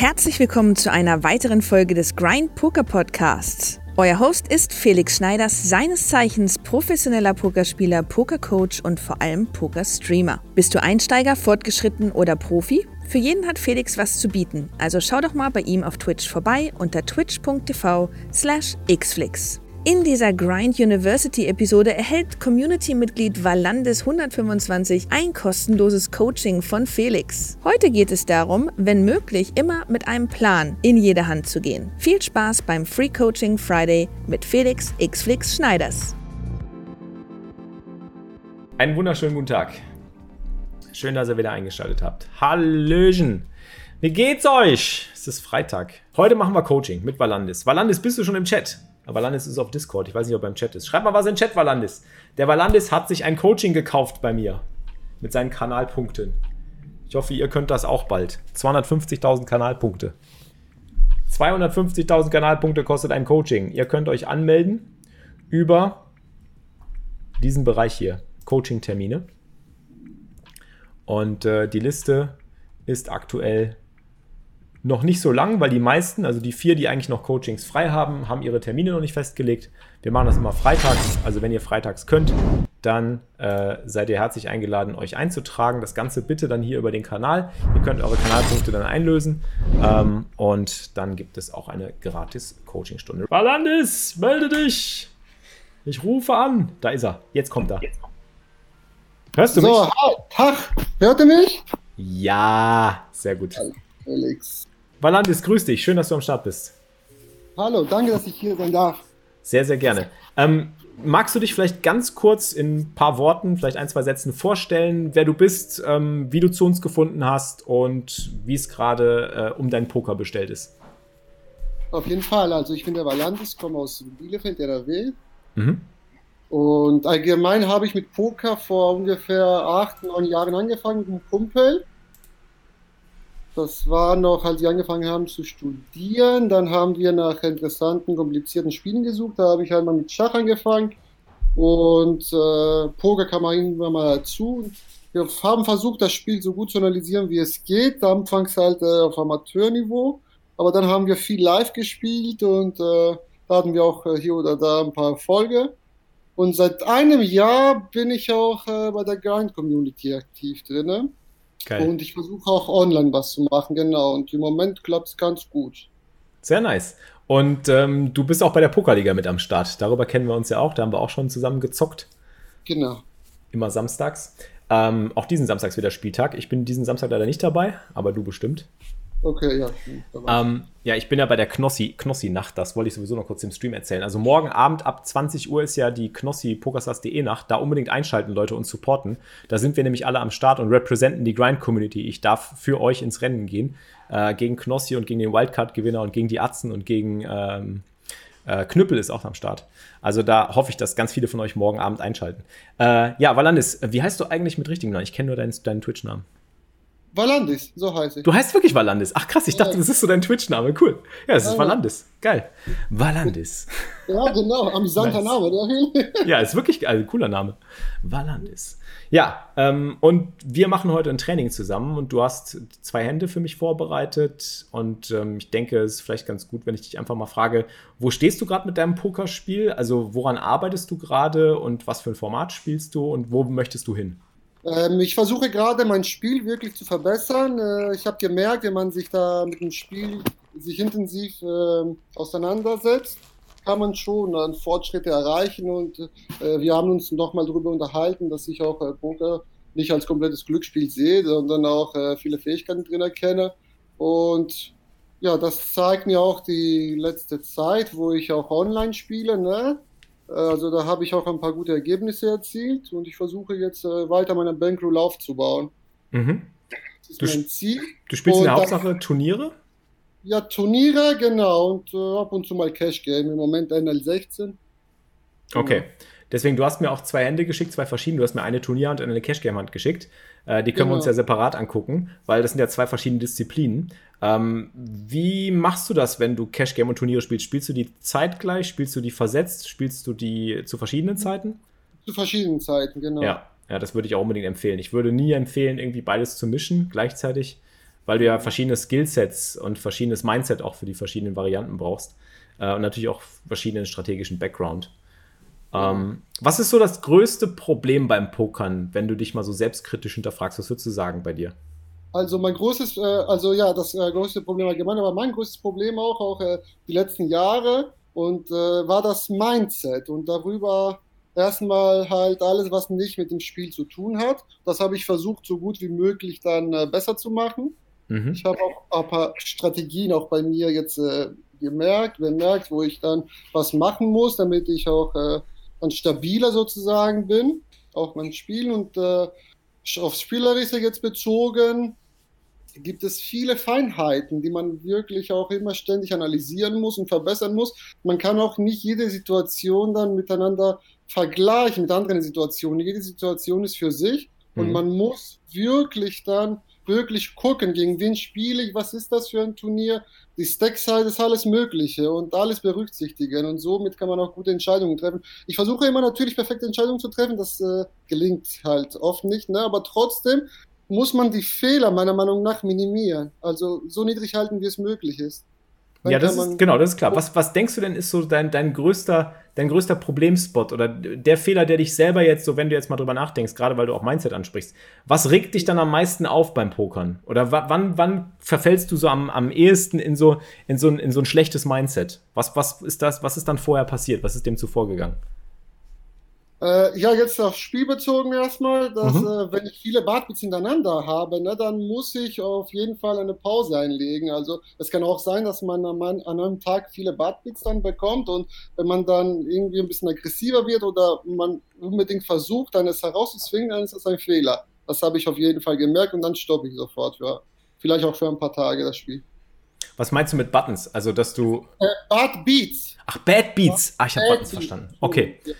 Herzlich willkommen zu einer weiteren Folge des Grind Poker Podcasts. Euer Host ist Felix Schneiders, seines Zeichens professioneller Pokerspieler, Pokercoach und vor allem Pokerstreamer. Bist du Einsteiger, fortgeschritten oder Profi? Für jeden hat Felix was zu bieten, also schau doch mal bei ihm auf Twitch vorbei unter twitch.tv slash xflix. In dieser Grind University Episode erhält Community-Mitglied Valandis 125 ein kostenloses Coaching von Felix. Heute geht es darum, wenn möglich, immer mit einem Plan in jede Hand zu gehen. Viel Spaß beim Free Coaching Friday mit Felix Xflix Schneiders. Einen wunderschönen guten Tag. Schön, dass ihr wieder eingeschaltet habt. Hallöchen. Wie geht's euch? Es ist Freitag. Heute machen wir Coaching mit Valandis. Valandis, bist du schon im Chat? Valandis ist auf Discord. Ich weiß nicht, ob er im Chat ist. Schreib mal was in den Chat, Valandis. Der Valandis hat sich ein Coaching gekauft bei mir. Mit seinen Kanalpunkten. Ich hoffe, ihr könnt das auch bald. 250.000 Kanalpunkte. 250.000 Kanalpunkte kostet ein Coaching. Ihr könnt euch anmelden über diesen Bereich hier. Coaching-Termine. Und äh, die Liste ist aktuell noch nicht so lang, weil die meisten, also die vier, die eigentlich noch Coachings frei haben, haben ihre Termine noch nicht festgelegt. Wir machen das immer freitags. Also wenn ihr freitags könnt, dann äh, seid ihr herzlich eingeladen, euch einzutragen. Das Ganze bitte dann hier über den Kanal. Ihr könnt eure Kanalpunkte dann einlösen. Ähm, und dann gibt es auch eine gratis Coachingstunde. Valandis, melde dich! Ich rufe an. Da ist er. Jetzt kommt er. Hörst du so, mich? So, Tag. Hört ihr mich? Ja, sehr gut. Felix. Valandis, grüß dich. Schön, dass du am Start bist. Hallo, danke, dass ich hier sein darf. Sehr, sehr gerne. Ähm, magst du dich vielleicht ganz kurz in ein paar Worten, vielleicht ein, zwei Sätzen vorstellen, wer du bist, ähm, wie du zu uns gefunden hast und wie es gerade äh, um deinen Poker bestellt ist? Auf jeden Fall. Also ich bin der Valandis, komme aus Bielefeld, der will. Mhm. Und allgemein habe ich mit Poker vor ungefähr acht, neun Jahren angefangen mit einem Kumpel. Das war noch, als wir angefangen haben zu studieren. Dann haben wir nach interessanten, komplizierten Spielen gesucht. Da habe ich halt mal mit Schach angefangen. Und äh, Poker kam irgendwann mal dazu. Wir haben versucht, das Spiel so gut zu analysieren, wie es geht. Anfangs halt äh, auf Amateurniveau. Aber dann haben wir viel live gespielt und äh, da hatten wir auch äh, hier oder da ein paar Erfolge. Und seit einem Jahr bin ich auch äh, bei der Grind Community aktiv drin. Geil. Und ich versuche auch online was zu machen, genau. Und im Moment klappt es ganz gut. Sehr nice. Und ähm, du bist auch bei der Pokerliga mit am Start. Darüber kennen wir uns ja auch. Da haben wir auch schon zusammen gezockt. Genau. Immer samstags. Ähm, auch diesen Samstags wieder Spieltag. Ich bin diesen Samstag leider nicht dabei, aber du bestimmt. Okay, ja. Ähm, ja, ich bin ja bei der Knossi, Knossi-Nacht, das wollte ich sowieso noch kurz im Stream erzählen. Also morgen Abend ab 20 Uhr ist ja die Knossi Pokerstars.de Nacht. Da unbedingt einschalten, Leute, und supporten. Da sind wir nämlich alle am Start und representen die Grind-Community. Ich darf für euch ins Rennen gehen. Äh, gegen Knossi und gegen den Wildcard-Gewinner und gegen die Atzen und gegen ähm, äh, Knüppel ist auch am Start. Also da hoffe ich, dass ganz viele von euch morgen Abend einschalten. Äh, ja, Valandis, wie heißt du eigentlich mit richtigen Namen? Ich kenne nur deinen, deinen Twitch-Namen. Valandis, so heißt ich. Du heißt wirklich Valandis. Ach krass, ich dachte, ja. das ist so dein Twitch-Name. Cool. Ja, es ist ja. Valandis. Geil. Valandis. Ja, genau. Amüsanter nice. Name. ja, ist wirklich geil. Cooler Name. Valandis. Ja, ähm, und wir machen heute ein Training zusammen und du hast zwei Hände für mich vorbereitet und ähm, ich denke, es ist vielleicht ganz gut, wenn ich dich einfach mal frage, wo stehst du gerade mit deinem Pokerspiel? Also woran arbeitest du gerade und was für ein Format spielst du und wo möchtest du hin? Ähm, ich versuche gerade mein Spiel wirklich zu verbessern. Äh, ich habe gemerkt, wenn man sich da mit dem Spiel sich intensiv äh, auseinandersetzt, kann man schon äh, Fortschritte erreichen und äh, wir haben uns nochmal darüber unterhalten, dass ich auch äh, Poker nicht als komplettes Glücksspiel sehe, sondern auch äh, viele Fähigkeiten drin erkenne und ja, das zeigt mir auch die letzte Zeit, wo ich auch online spiele, ne? Also da habe ich auch ein paar gute Ergebnisse erzielt und ich versuche jetzt äh, weiter meine Bankroll aufzubauen. Mhm. Das ist du, mein Ziel. Du spielst und in der Hauptsache Turniere? Ja, Turniere, genau. Und äh, ab und zu mal Cash Game. Im Moment NL16. Okay. Deswegen, du hast mir auch zwei Hände geschickt, zwei verschiedene. Du hast mir eine Turnierhand und eine Cash Game Hand geschickt. Äh, die können genau. wir uns ja separat angucken, weil das sind ja zwei verschiedene Disziplinen. Ähm, wie machst du das, wenn du Cash Game und Turniere spielst? Spielst du die zeitgleich? Spielst du die versetzt? Spielst du die zu verschiedenen Zeiten? Zu verschiedenen Zeiten, genau. Ja, ja das würde ich auch unbedingt empfehlen. Ich würde nie empfehlen, irgendwie beides zu mischen gleichzeitig, weil du ja verschiedene Skillsets und verschiedenes Mindset auch für die verschiedenen Varianten brauchst äh, und natürlich auch verschiedenen strategischen Background. Ähm, was ist so das größte Problem beim Pokern, wenn du dich mal so selbstkritisch hinterfragst? Was würdest du sagen bei dir? Also mein großes, äh, also ja, das äh, größte Problem allgemein, aber mein größtes Problem auch, auch äh, die letzten Jahre und äh, war das Mindset und darüber erstmal halt alles, was nicht mit dem Spiel zu tun hat. Das habe ich versucht, so gut wie möglich dann äh, besser zu machen. Mhm. Ich habe auch ein paar Strategien auch bei mir jetzt äh, gemerkt, bemerkt, wo ich dann was machen muss, damit ich auch dann stabiler sozusagen bin, auch beim Spielen und aufs Spielerische jetzt bezogen gibt es viele Feinheiten, die man wirklich auch immer ständig analysieren muss und verbessern muss. Man kann auch nicht jede Situation dann miteinander vergleichen mit anderen Situationen. Jede Situation ist für sich und mhm. man muss wirklich dann wirklich gucken, gegen wen spiele ich, was ist das für ein Turnier, die Stack-Size ist alles Mögliche und alles berücksichtigen und somit kann man auch gute Entscheidungen treffen. Ich versuche immer natürlich perfekte Entscheidungen zu treffen, das äh, gelingt halt oft nicht, ne? aber trotzdem muss man die Fehler meiner Meinung nach minimieren. Also so niedrig halten, wie es möglich ist. Dann ja, das ist, genau, das ist klar. Was, was denkst du denn, ist so dein, dein, größter, dein größter Problemspot oder der Fehler, der dich selber jetzt, so wenn du jetzt mal drüber nachdenkst, gerade weil du auch Mindset ansprichst, was regt dich dann am meisten auf beim Pokern? Oder wann, wann verfällst du so am, am ehesten in so, in, so ein, in so ein schlechtes Mindset? Was, was ist das, was ist dann vorher passiert? Was ist dem zuvor gegangen? Äh, ja, jetzt aufs Spiel bezogen erstmal, dass mhm. äh, wenn ich viele Bartbeats hintereinander habe, ne, dann muss ich auf jeden Fall eine Pause einlegen. Also es kann auch sein, dass man an, an einem Tag viele Bartbeats dann bekommt und wenn man dann irgendwie ein bisschen aggressiver wird oder man unbedingt versucht, dann es herauszuzwingen, dann ist das ein Fehler. Das habe ich auf jeden Fall gemerkt und dann stoppe ich sofort für vielleicht auch für ein paar Tage das Spiel. Was meinst du mit Buttons? Also, dass du. Äh, Bad Beats. Ach, Bad Beats. Ach, ich habe Buttons verstanden. Okay. Ja.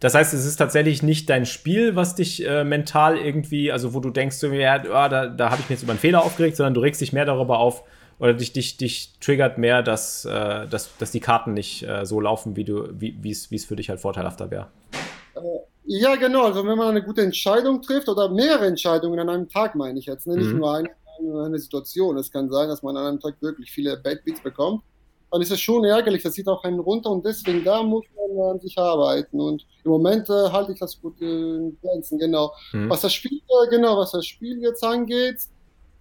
Das heißt, es ist tatsächlich nicht dein Spiel, was dich äh, mental irgendwie, also wo du denkst, ja, oh, da, da habe ich mich jetzt über einen Fehler aufgeregt, sondern du regst dich mehr darüber auf oder dich, dich, dich triggert mehr, dass, äh, dass, dass die Karten nicht äh, so laufen, wie du, wie es für dich halt vorteilhafter wäre. Äh, ja, genau. Also wenn man eine gute Entscheidung trifft oder mehrere Entscheidungen an einem Tag, meine ich jetzt, ne? nicht mhm. nur eine, eine Situation. Es kann sein, dass man an einem Tag wirklich viele Bad Beats bekommt dann ist es schon ärgerlich, das sieht auch einen runter und deswegen da muss man an sich arbeiten und im Moment äh, halte ich das gut in Grenzen, genau. Mhm. Was das Spiel, äh, genau, was das Spiel jetzt angeht,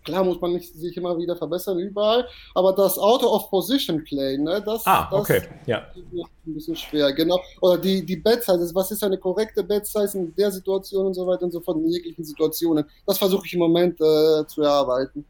klar muss man nicht, sich immer wieder verbessern überall, aber das Auto of Position Play, ne, das, ah, das okay. ja. ist ein bisschen schwer, genau. Oder die, die Bed Size, was ist eine korrekte Bed Size in der Situation und so weiter und so fort, in jeglichen Situationen. Das versuche ich im Moment äh, zu erarbeiten.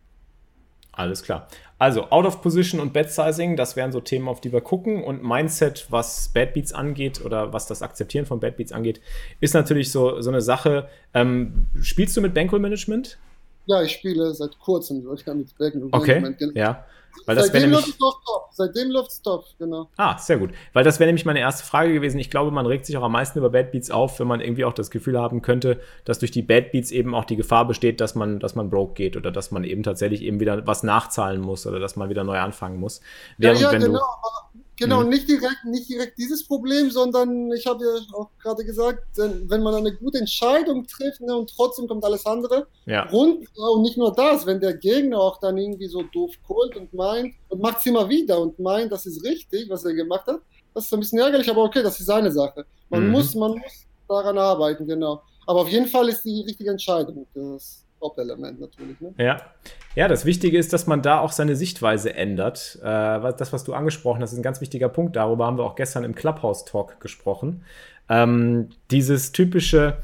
Alles klar. Also Out of Position und Bad Sizing, das wären so Themen, auf die wir gucken. Und Mindset, was Bad Beats angeht oder was das Akzeptieren von Bad Beats angeht, ist natürlich so, so eine Sache. Ähm, spielst du mit Bankroll Management? Ja, ich spiele seit kurzem mit Bankroll okay. Okay, ja. Weil das Seitdem läuft es top. Seitdem läuft es top, genau. Ah, sehr gut. Weil das wäre nämlich meine erste Frage gewesen. Ich glaube, man regt sich auch am meisten über Bad Beats auf, wenn man irgendwie auch das Gefühl haben könnte, dass durch die Bad Beats eben auch die Gefahr besteht, dass man, dass man broke geht oder dass man eben tatsächlich eben wieder was nachzahlen muss oder dass man wieder neu anfangen muss. Während ja, ja, wenn genau. Du, Genau, mhm. nicht direkt, nicht direkt dieses Problem, sondern ich habe ja auch gerade gesagt, wenn man eine gute Entscheidung trifft ne, und trotzdem kommt alles andere ja. rund und nicht nur das, wenn der Gegner auch dann irgendwie so doof holt und meint und macht es immer wieder und meint, das ist richtig, was er gemacht hat, das ist ein bisschen ärgerlich, aber okay, das ist seine Sache. Man mhm. muss, man muss daran arbeiten, genau. Aber auf jeden Fall ist die richtige Entscheidung. Das Hauptelement natürlich. Ne? Ja. ja, das Wichtige ist, dass man da auch seine Sichtweise ändert. Äh, das, was du angesprochen hast, ist ein ganz wichtiger Punkt. Darüber haben wir auch gestern im Clubhouse-Talk gesprochen. Ähm, dieses typische,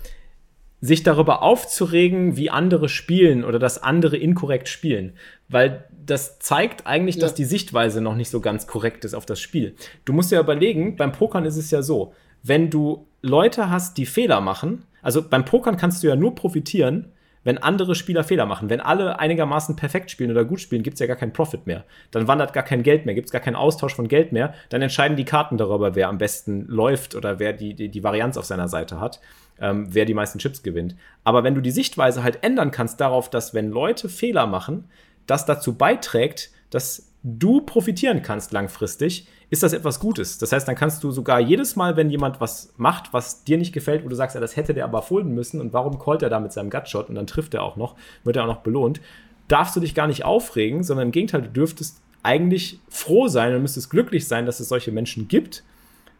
sich darüber aufzuregen, wie andere spielen oder dass andere inkorrekt spielen. Weil das zeigt eigentlich, ja. dass die Sichtweise noch nicht so ganz korrekt ist auf das Spiel. Du musst ja überlegen, beim Pokern ist es ja so, wenn du Leute hast, die Fehler machen, also beim Pokern kannst du ja nur profitieren, wenn andere Spieler Fehler machen, wenn alle einigermaßen perfekt spielen oder gut spielen, gibt es ja gar keinen Profit mehr. Dann wandert gar kein Geld mehr, gibt es gar keinen Austausch von Geld mehr. Dann entscheiden die Karten darüber, wer am besten läuft oder wer die, die, die Varianz auf seiner Seite hat, ähm, wer die meisten Chips gewinnt. Aber wenn du die Sichtweise halt ändern kannst darauf, dass wenn Leute Fehler machen, das dazu beiträgt, dass du profitieren kannst langfristig, ist das etwas Gutes. Das heißt, dann kannst du sogar jedes Mal, wenn jemand was macht, was dir nicht gefällt, wo du sagst, ja, das hätte der aber folgen müssen und warum callt er da mit seinem Gutshot und dann trifft er auch noch, wird er auch noch belohnt, darfst du dich gar nicht aufregen, sondern im Gegenteil, du dürftest eigentlich froh sein und müsstest glücklich sein, dass es solche Menschen gibt,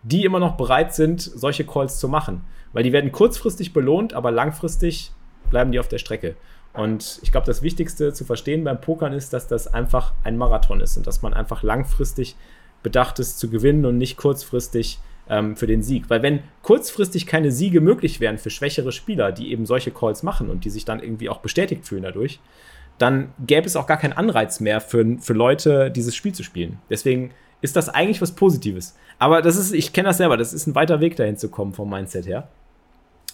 die immer noch bereit sind, solche Calls zu machen. Weil die werden kurzfristig belohnt, aber langfristig bleiben die auf der Strecke. Und ich glaube, das Wichtigste zu verstehen beim Pokern ist, dass das einfach ein Marathon ist und dass man einfach langfristig bedacht ist zu gewinnen und nicht kurzfristig ähm, für den Sieg. Weil wenn kurzfristig keine Siege möglich wären für schwächere Spieler, die eben solche Calls machen und die sich dann irgendwie auch bestätigt fühlen dadurch, dann gäbe es auch gar keinen Anreiz mehr für, für Leute, dieses Spiel zu spielen. Deswegen ist das eigentlich was Positives. Aber das ist, ich kenne das selber, das ist ein weiter Weg dahin zu kommen vom Mindset her.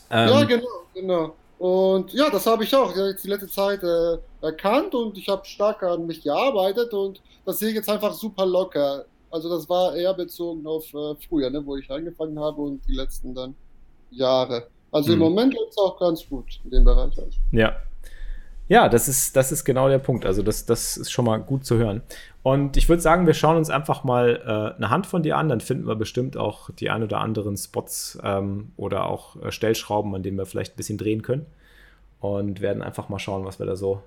Ähm, ja, genau, genau. Und ja, das habe ich auch jetzt die letzte Zeit äh, erkannt und ich habe stark an mich gearbeitet und das sehe ich jetzt einfach super locker. Also das war eher bezogen auf äh, früher, ne, wo ich angefangen habe und die letzten dann Jahre. Also hm. im Moment läuft es auch ganz gut in dem Bereich. Also. Ja. Ja, das ist, das ist genau der Punkt. Also das, das ist schon mal gut zu hören. Und ich würde sagen, wir schauen uns einfach mal äh, eine Hand von dir an. Dann finden wir bestimmt auch die ein oder anderen Spots ähm, oder auch äh, Stellschrauben, an denen wir vielleicht ein bisschen drehen können. Und werden einfach mal schauen, was wir da so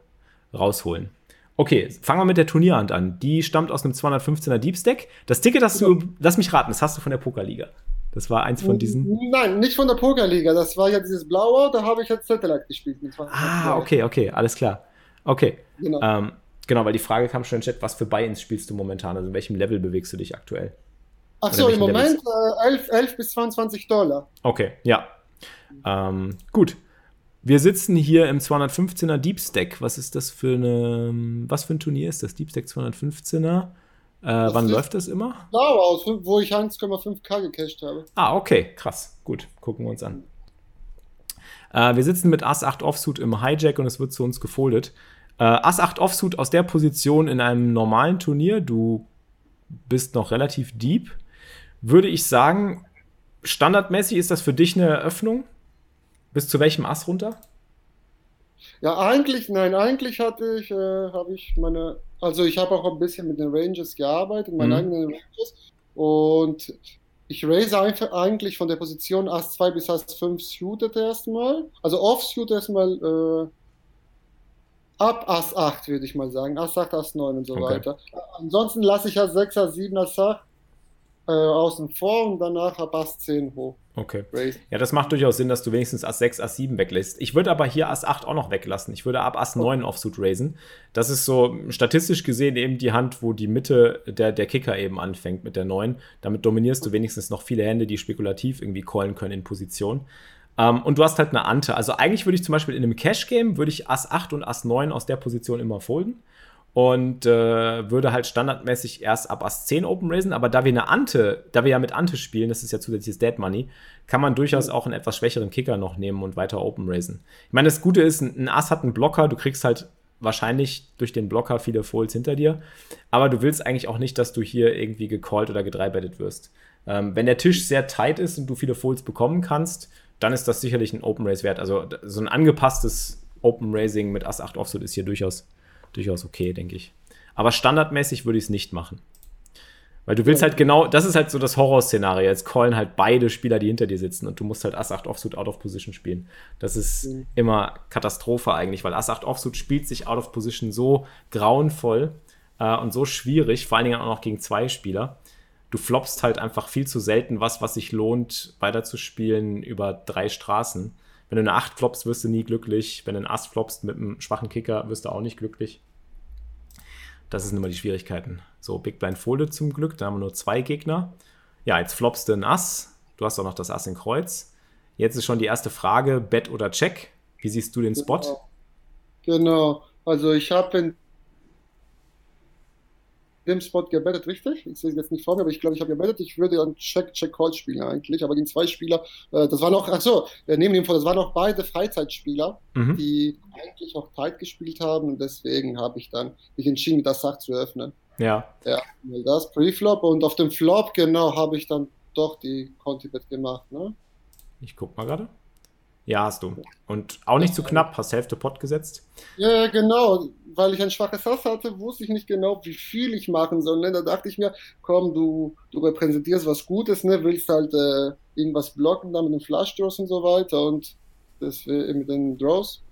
rausholen. Okay, fangen wir mit der Turnierhand an. Die stammt aus einem 215er Deep Stack. Das Ticket hast du, lass mich raten, das hast du von der Pokerliga. Das war eins von diesen. Nein, nicht von der Pokerliga. Das war ja dieses blaue, da habe ich jetzt Satellite gespielt. Ah, okay, okay, alles klar. Okay. Genau. Ähm, genau, weil die Frage kam schon im Chat, was für Buy-ins spielst du momentan? Also in welchem Level bewegst du dich aktuell? Ach so, im Moment äh, 11, 11 bis 22 Dollar. Okay, ja. Ähm, gut. Wir sitzen hier im 215er Deep Stack. Was ist das für eine, was für ein Turnier ist das? Deep Stack 215er? Äh, wann läuft das immer? Blau aus, wo ich 1,5k gecached habe. Ah, okay, krass. Gut, gucken wir uns an. Äh, wir sitzen mit Ass 8 Offsuit im Hijack und es wird zu uns gefoldet. Äh, Ass 8 Offsuit aus der Position in einem normalen Turnier, du bist noch relativ deep, würde ich sagen, standardmäßig ist das für dich eine Eröffnung? Bis zu welchem Ass runter? Ja, eigentlich, nein, eigentlich hatte ich, äh, habe ich meine, also ich habe auch ein bisschen mit den Ranges gearbeitet, meine mhm. eigenen Ranges. Und ich raise einfach eigentlich von der Position Ass 2 bis Ass 5 suited erstmal. Also off suited erstmal äh, ab Ass 8, würde ich mal sagen. Ass 8, Ass 9 und so okay. weiter. Ansonsten lasse ich Ass 6, Ass 7, Ass 8 äh, außen vor und danach ab Ass 10 hoch. Okay. Ja, das macht durchaus Sinn, dass du wenigstens Ass 6, Ass 7 weglässt. Ich würde aber hier Ass 8 auch noch weglassen. Ich würde ab Ass 9 Offsuit raisen. Das ist so statistisch gesehen eben die Hand, wo die Mitte der, der Kicker eben anfängt mit der 9. Damit dominierst du wenigstens noch viele Hände, die spekulativ irgendwie callen können in Position. Um, ähm, und du hast halt eine Ante. Also eigentlich würde ich zum Beispiel in einem Cash-Game, würde ich Ass 8 und Ass 9 aus der Position immer folden und äh, würde halt standardmäßig erst ab Ass 10 Open raisen, aber da wir eine Ante, da wir ja mit Ante spielen, das ist ja zusätzliches Dead Money, kann man durchaus auch einen etwas schwächeren Kicker noch nehmen und weiter Open raisen. Ich meine, das Gute ist, ein Ass hat einen Blocker, du kriegst halt wahrscheinlich durch den Blocker viele Folds hinter dir, aber du willst eigentlich auch nicht, dass du hier irgendwie gecallt oder gedreibettet wirst. Ähm, wenn der Tisch sehr tight ist und du viele Folds bekommen kannst, dann ist das sicherlich ein Open Raise wert. Also so ein angepasstes Open Raising mit Ass 8 Offsuit ist hier durchaus durchaus okay, denke ich. Aber standardmäßig würde ich es nicht machen. Weil du willst halt genau, das ist halt so das Horrorszenario. Jetzt callen halt beide Spieler, die hinter dir sitzen und du musst halt Ass 8 Offsuit out of position spielen. Das ist mhm. immer Katastrophe eigentlich, weil Ass 8 Offsuit spielt sich out of position so grauenvoll äh, und so schwierig, vor allen Dingen auch noch gegen zwei Spieler. Du floppst halt einfach viel zu selten was, was sich lohnt, weiterzuspielen über drei Straßen. Wenn du eine 8 floppst, wirst du nie glücklich. Wenn du einen Ass floppst mit einem schwachen Kicker, wirst du auch nicht glücklich. Das sind immer die Schwierigkeiten. So, Big Blind folded zum Glück. Da haben wir nur zwei Gegner. Ja, jetzt floppst du ein Ass. Du hast auch noch das Ass in Kreuz. Jetzt ist schon die erste Frage: Bet oder Check? Wie siehst du den Spot? Genau. genau. Also, ich habe dem Spot gebettet, richtig? Ich sehe es jetzt nicht vor mir, aber ich glaube, ich habe gebettet. Ich würde dann Check, Check, Call spielen eigentlich. Aber die zwei Spieler, äh, das waren auch, achso, äh, neben dem vor, das waren auch beide Freizeitspieler, mhm. die eigentlich auch tight gespielt haben. Und deswegen habe ich dann mich entschieden, das Sach zu öffnen. Ja. Ja, das Preflop. Und auf dem Flop, genau, habe ich dann doch die Conti-Bet gemacht. Ne? Ich guck mal gerade. Ja, hast du. Und auch nicht zu knapp, hast Hälfte Pot gesetzt. Ja, genau. Weil ich ein schwaches Hass hatte, wusste ich nicht genau, wie viel ich machen soll. Ne? Da dachte ich mir, komm, du, du repräsentierst was Gutes, ne? willst halt äh, irgendwas blocken, da mit den Flush Draws und so weiter. Und das mit den Draws,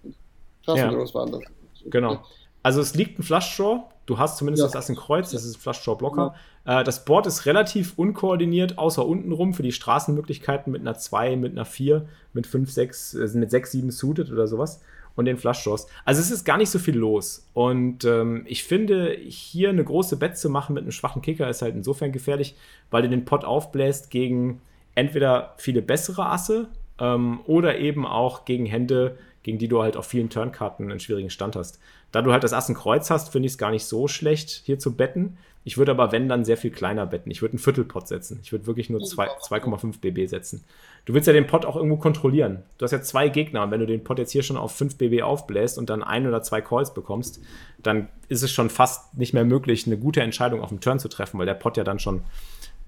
Draws ja. waren das. Genau. Also es liegt ein Flush Draw. Du hast zumindest ja. das in Kreuz, das ist ein Flush Draw Blocker. Ja. Äh, das Board ist relativ unkoordiniert, außer unten rum für die Straßenmöglichkeiten mit einer 2, mit einer 4, mit 5, 6, äh, mit 6, 7 suited oder sowas und den Flush Draws. Also es ist gar nicht so viel los. Und ähm, ich finde, hier eine große Bet zu machen mit einem schwachen Kicker ist halt insofern gefährlich, weil du den Pot aufbläst gegen entweder viele bessere Asse ähm, oder eben auch gegen Hände, gegen die du halt auf vielen Turnkarten einen schwierigen Stand hast. Da du halt das Assen Kreuz hast, finde ich es gar nicht so schlecht, hier zu betten. Ich würde aber, wenn, dann sehr viel kleiner betten. Ich würde einen Viertelpot setzen. Ich würde wirklich nur 2,5 BB setzen. Du willst ja den Pot auch irgendwo kontrollieren. Du hast ja zwei Gegner und wenn du den Pot jetzt hier schon auf 5 BB aufbläst und dann ein oder zwei Calls bekommst, dann ist es schon fast nicht mehr möglich, eine gute Entscheidung auf dem Turn zu treffen, weil der Pot ja dann schon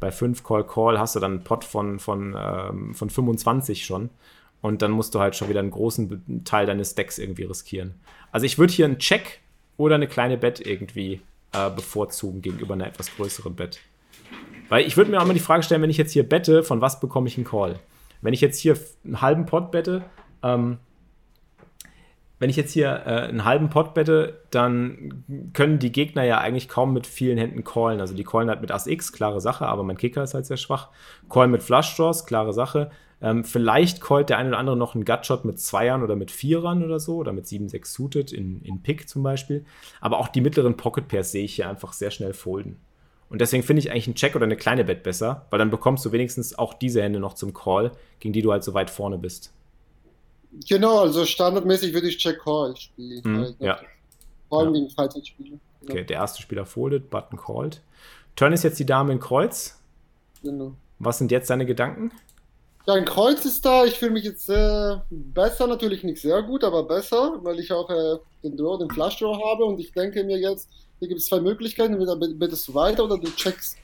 bei 5 Call Call hast du dann einen Pot von, von, ähm, von 25 schon. Und dann musst du halt schon wieder einen großen Teil deines Decks irgendwie riskieren. Also ich würde hier einen Check oder eine kleine Bet irgendwie äh, bevorzugen gegenüber einer etwas größeren Bet. Weil ich würde mir auch mal die Frage stellen, wenn ich jetzt hier bette, von was bekomme ich einen Call? Wenn ich jetzt hier einen halben Pot bette, ähm, wenn ich jetzt hier äh, einen halben Pot bette, dann können die Gegner ja eigentlich kaum mit vielen Händen callen. Also die callen halt mit Ass X, klare Sache, aber mein Kicker ist halt sehr schwach. Callen mit Flush Draws, klare Sache. Ähm, vielleicht callt der eine oder andere noch einen Gutshot mit Zweiern oder mit Vierern oder so oder mit 7, 6 suited in, in Pick zum Beispiel. Aber auch die mittleren Pocket Pairs sehe ich hier einfach sehr schnell folden. Und deswegen finde ich eigentlich einen Check oder eine kleine Bet besser, weil dann bekommst du wenigstens auch diese Hände noch zum Call, gegen die du halt so weit vorne bist. Genau, also standardmäßig würde ich Check Call spielen. Mhm, halt, ja. Vor allem ja. gegen Freizeitspieler. Genau. Okay, der erste Spieler foldet, Button called. Turn ist jetzt die Dame in Kreuz. Genau. Was sind jetzt deine Gedanken? Ja, ein Kreuz ist da. Ich fühle mich jetzt äh, besser, natürlich nicht sehr gut, aber besser, weil ich auch äh, den Draw, den Flush Draw habe und ich denke mir jetzt, hier gibt es zwei Möglichkeiten, entweder bittest du weiter oder du checkst,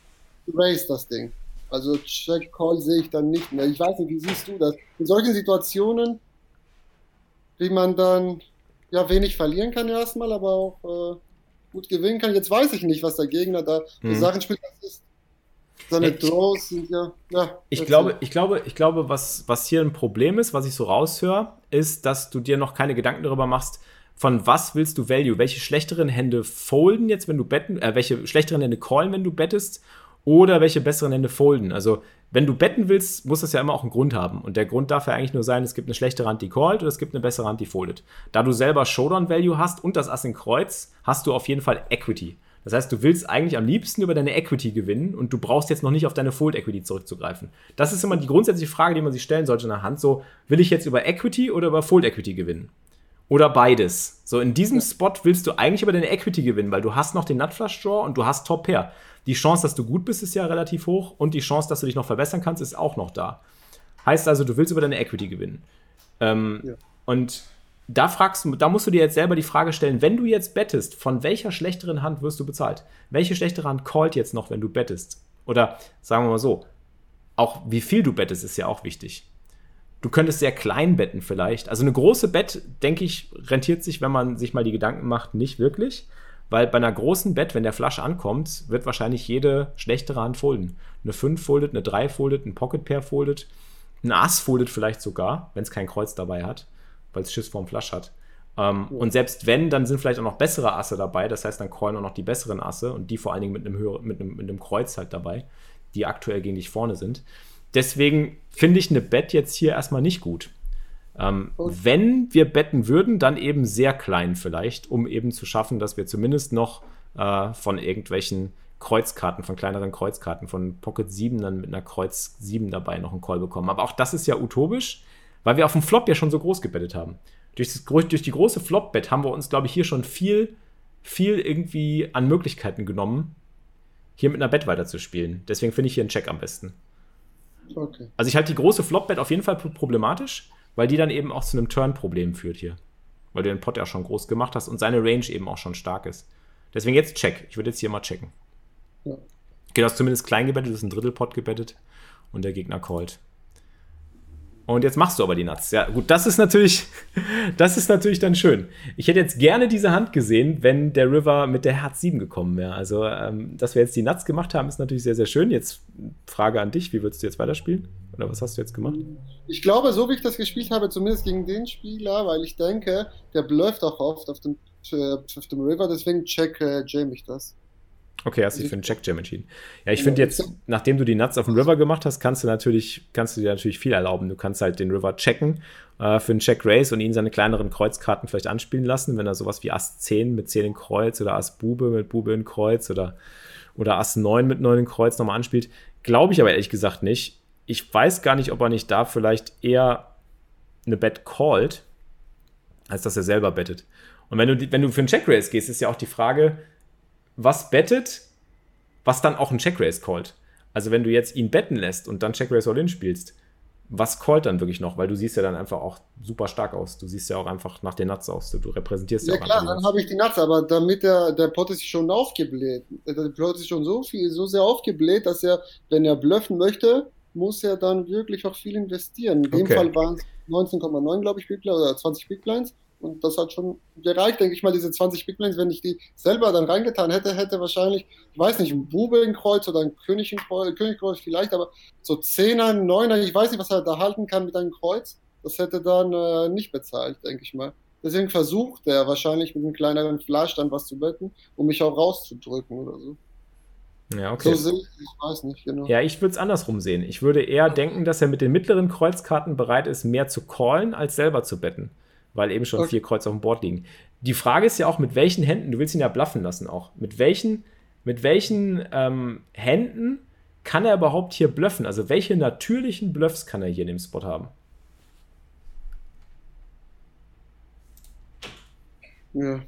du raise das Ding. Also Check Call sehe ich dann nicht mehr. Ich weiß nicht, wie siehst du das? In solchen Situationen, wie man dann ja wenig verlieren kann erstmal, aber auch äh, gut gewinnen kann. Jetzt weiß ich nicht, was der Gegner da für hm. Sachen spielt. Das ist seine Draws sind ja. ja ich glaube, ich glaube, ich glaube, was, was hier ein Problem ist, was ich so raushöre, ist, dass du dir noch keine Gedanken darüber machst, von was willst du Value? Welche schlechteren Hände folden jetzt, wenn du betten, äh, welche schlechteren Hände callen, wenn du bettest, oder welche besseren Hände folden? Also, wenn du betten willst, muss das ja immer auch einen Grund haben. Und der Grund darf ja eigentlich nur sein, es gibt eine schlechtere Hand, die callt, oder es gibt eine bessere Hand, die foldet. Da du selber Showdown-Value hast und das Ass in Kreuz, hast du auf jeden Fall Equity. Das heißt, du willst eigentlich am liebsten über deine Equity gewinnen und du brauchst jetzt noch nicht auf deine Fold Equity zurückzugreifen. Das ist immer die grundsätzliche Frage, die man sich stellen sollte in der Hand. So, will ich jetzt über Equity oder über Fold Equity gewinnen? Oder beides. So, in diesem Spot willst du eigentlich über deine Equity gewinnen, weil du hast noch den Nutflush Draw und du hast Top Pair. Die Chance, dass du gut bist, ist ja relativ hoch und die Chance, dass du dich noch verbessern kannst, ist auch noch da. Heißt also, du willst über deine Equity gewinnen. Ähm, ja. Und da fragst du, da musst du dir jetzt selber die Frage stellen, wenn du jetzt bettest, von welcher schlechteren Hand wirst du bezahlt? Welche schlechtere Hand callt jetzt noch, wenn du bettest? Oder sagen wir mal so, auch wie viel du bettest, ist ja auch wichtig. Du könntest sehr klein betten vielleicht. Also eine große Bett, denke ich, rentiert sich, wenn man sich mal die Gedanken macht, nicht wirklich. Weil bei einer großen Bett, wenn der Flasch ankommt, wird wahrscheinlich jede schlechtere Hand folden. Eine 5 foldet, eine 3 foldet, ein Pocket Pair foldet, ein Ass foldet vielleicht sogar, wenn es kein Kreuz dabei hat weil es Schiss vorm Flush hat. Ähm, ja. Und selbst wenn, dann sind vielleicht auch noch bessere Asse dabei. Das heißt, dann callen auch noch die besseren Asse und die vor allen Dingen mit einem, höheren, mit einem, mit einem Kreuz halt dabei, die aktuell gegen dich vorne sind. Deswegen finde ich eine Bet jetzt hier erstmal nicht gut. Ähm, wenn wir betten würden, dann eben sehr klein vielleicht, um eben zu schaffen, dass wir zumindest noch äh, von irgendwelchen Kreuzkarten, von kleineren Kreuzkarten, von Pocket 7 dann mit einer Kreuz 7 dabei noch einen Call bekommen. Aber auch das ist ja utopisch weil wir auf dem Flop ja schon so groß gebettet haben. Durch, das, durch die große Flop-Bet haben wir uns, glaube ich, hier schon viel, viel irgendwie an Möglichkeiten genommen, hier mit einer Bet weiterzuspielen. Deswegen finde ich hier einen Check am besten. Okay. Also ich halte die große Flop-Bet auf jeden Fall problematisch, weil die dann eben auch zu einem Turn-Problem führt hier. Weil du den Pot ja schon groß gemacht hast und seine Range eben auch schon stark ist. Deswegen jetzt Check. Ich würde jetzt hier mal checken. Ja. Okay, du hast zumindest klein gebettet, das ist ein Drittel-Pot gebettet und der Gegner callt. Und jetzt machst du aber die Nuts. Ja, gut, das ist natürlich, das ist natürlich dann schön. Ich hätte jetzt gerne diese Hand gesehen, wenn der River mit der Herz 7 gekommen wäre. Also, ähm, dass wir jetzt die Nuts gemacht haben, ist natürlich sehr, sehr schön. Jetzt Frage an dich: Wie würdest du jetzt weiterspielen? Oder was hast du jetzt gemacht? Ich glaube, so wie ich das gespielt habe, zumindest gegen den Spieler, weil ich denke, der blufft auch oft auf den äh, auf dem River, deswegen check äh, jam ich das. Okay, hast dich für einen Check Jam entschieden. Ja, ich finde jetzt, nachdem du die Nuts auf dem River gemacht hast, kannst du natürlich, kannst du dir natürlich viel erlauben. Du kannst halt den River checken äh, für einen Check Race und ihn seine kleineren Kreuzkarten vielleicht anspielen lassen, wenn er sowas wie Ass 10 mit 10 in Kreuz oder Ass Bube mit Bube in Kreuz oder, oder Ass 9 mit 9 in Kreuz nochmal anspielt. Glaube ich aber ehrlich gesagt nicht. Ich weiß gar nicht, ob er nicht da vielleicht eher eine Bet callt, als dass er selber bettet. Und wenn du, wenn du für einen Check Race gehst, ist ja auch die Frage, was bettet, was dann auch ein Check Race callt. Also wenn du jetzt ihn betten lässt und dann Check Race All-In spielst, was callt dann wirklich noch? Weil du siehst ja dann einfach auch super stark aus. Du siehst ja auch einfach nach den Nuts aus. Du repräsentierst ja, ja auch klar, dann habe ich die Nuts, aber damit der, der Pot ist schon aufgebläht. Der Pot ist schon so viel, so sehr aufgebläht, dass er, wenn er bluffen möchte, muss er dann wirklich auch viel investieren. In dem okay. Fall waren es 19,9, glaube ich, Big Blinds oder 20 Big Blinds. Und das hat schon gereicht, denke ich mal, diese 20 Big Blinds. Wenn ich die selber dann reingetan hätte, hätte wahrscheinlich, ich weiß nicht, ein Bube in Kreuz oder ein König in Kreuz, König Kreuz vielleicht, aber so Zehner, Neuner, ich weiß nicht, was er da halten kann mit einem Kreuz. Das hätte dann äh, nicht bezahlt, denke ich mal. Deswegen versucht er wahrscheinlich mit einem kleineren Flash dann was zu betten, um mich auch rauszudrücken oder so. Ja, okay. So ich, ich weiß nicht, genau. Ja, ich würde es andersrum sehen. Ich würde eher denken, dass er mit den mittleren Kreuzkarten bereit ist, mehr zu callen, als selber zu betten. Weil eben schon okay. vier Kreuz auf dem Board liegen. Die Frage ist ja auch, mit welchen Händen, du willst ihn ja bluffen lassen auch. Mit welchen, mit welchen ähm, Händen kann er überhaupt hier bluffen? Also welche natürlichen Bluffs kann er hier in dem Spot haben? Ja.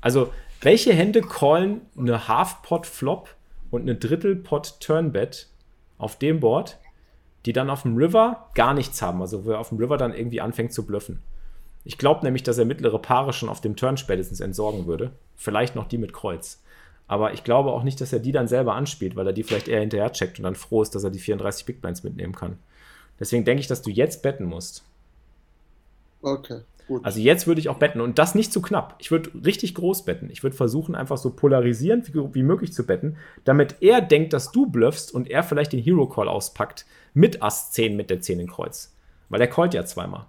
Also welche Hände callen eine Half-Pot-Flop und eine Drittel-Pot-Turnbet auf dem Board, die dann auf dem River gar nichts haben? Also, wo er auf dem River dann irgendwie anfängt zu bluffen. Ich glaube nämlich, dass er mittlere Paare schon auf dem Turn spätestens entsorgen würde. Vielleicht noch die mit Kreuz. Aber ich glaube auch nicht, dass er die dann selber anspielt, weil er die vielleicht eher hinterher checkt und dann froh ist, dass er die 34 Big Blinds mitnehmen kann. Deswegen denke ich, dass du jetzt betten musst. Okay. Gut. Also jetzt würde ich auch betten und das nicht zu knapp. Ich würde richtig groß betten. Ich würde versuchen, einfach so polarisierend wie, wie, möglich zu betten, damit er denkt, dass du bluffst und er vielleicht den Hero Call auspackt mit Ass 10 mit der 10 in Kreuz. Weil er callt ja zweimal.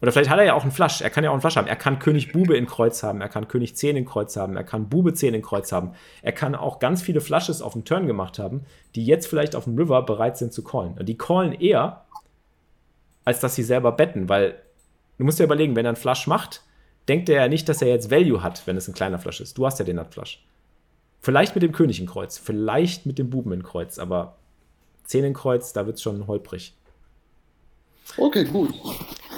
Oder vielleicht hat er ja auch einen Flush. Er kann ja auch einen Flush haben. Er kann König Bube in Kreuz haben. Er kann König 10 in Kreuz haben. Er kann Bube 10 in Kreuz haben. Er kann auch ganz viele Flushes auf dem Turn gemacht haben, die jetzt vielleicht auf dem River bereit sind zu callen. Und die callen eher, als dass sie selber betten, weil Du musst dir überlegen, wenn er einen Flush macht, denkt er ja nicht, dass er jetzt Value hat, wenn es ein kleiner Flush ist. Du hast ja den Nut-Flush. Vielleicht mit dem König in Kreuz, vielleicht mit dem Buben in Kreuz, aber 10 in Kreuz, da wird es schon holprig. Okay, gut.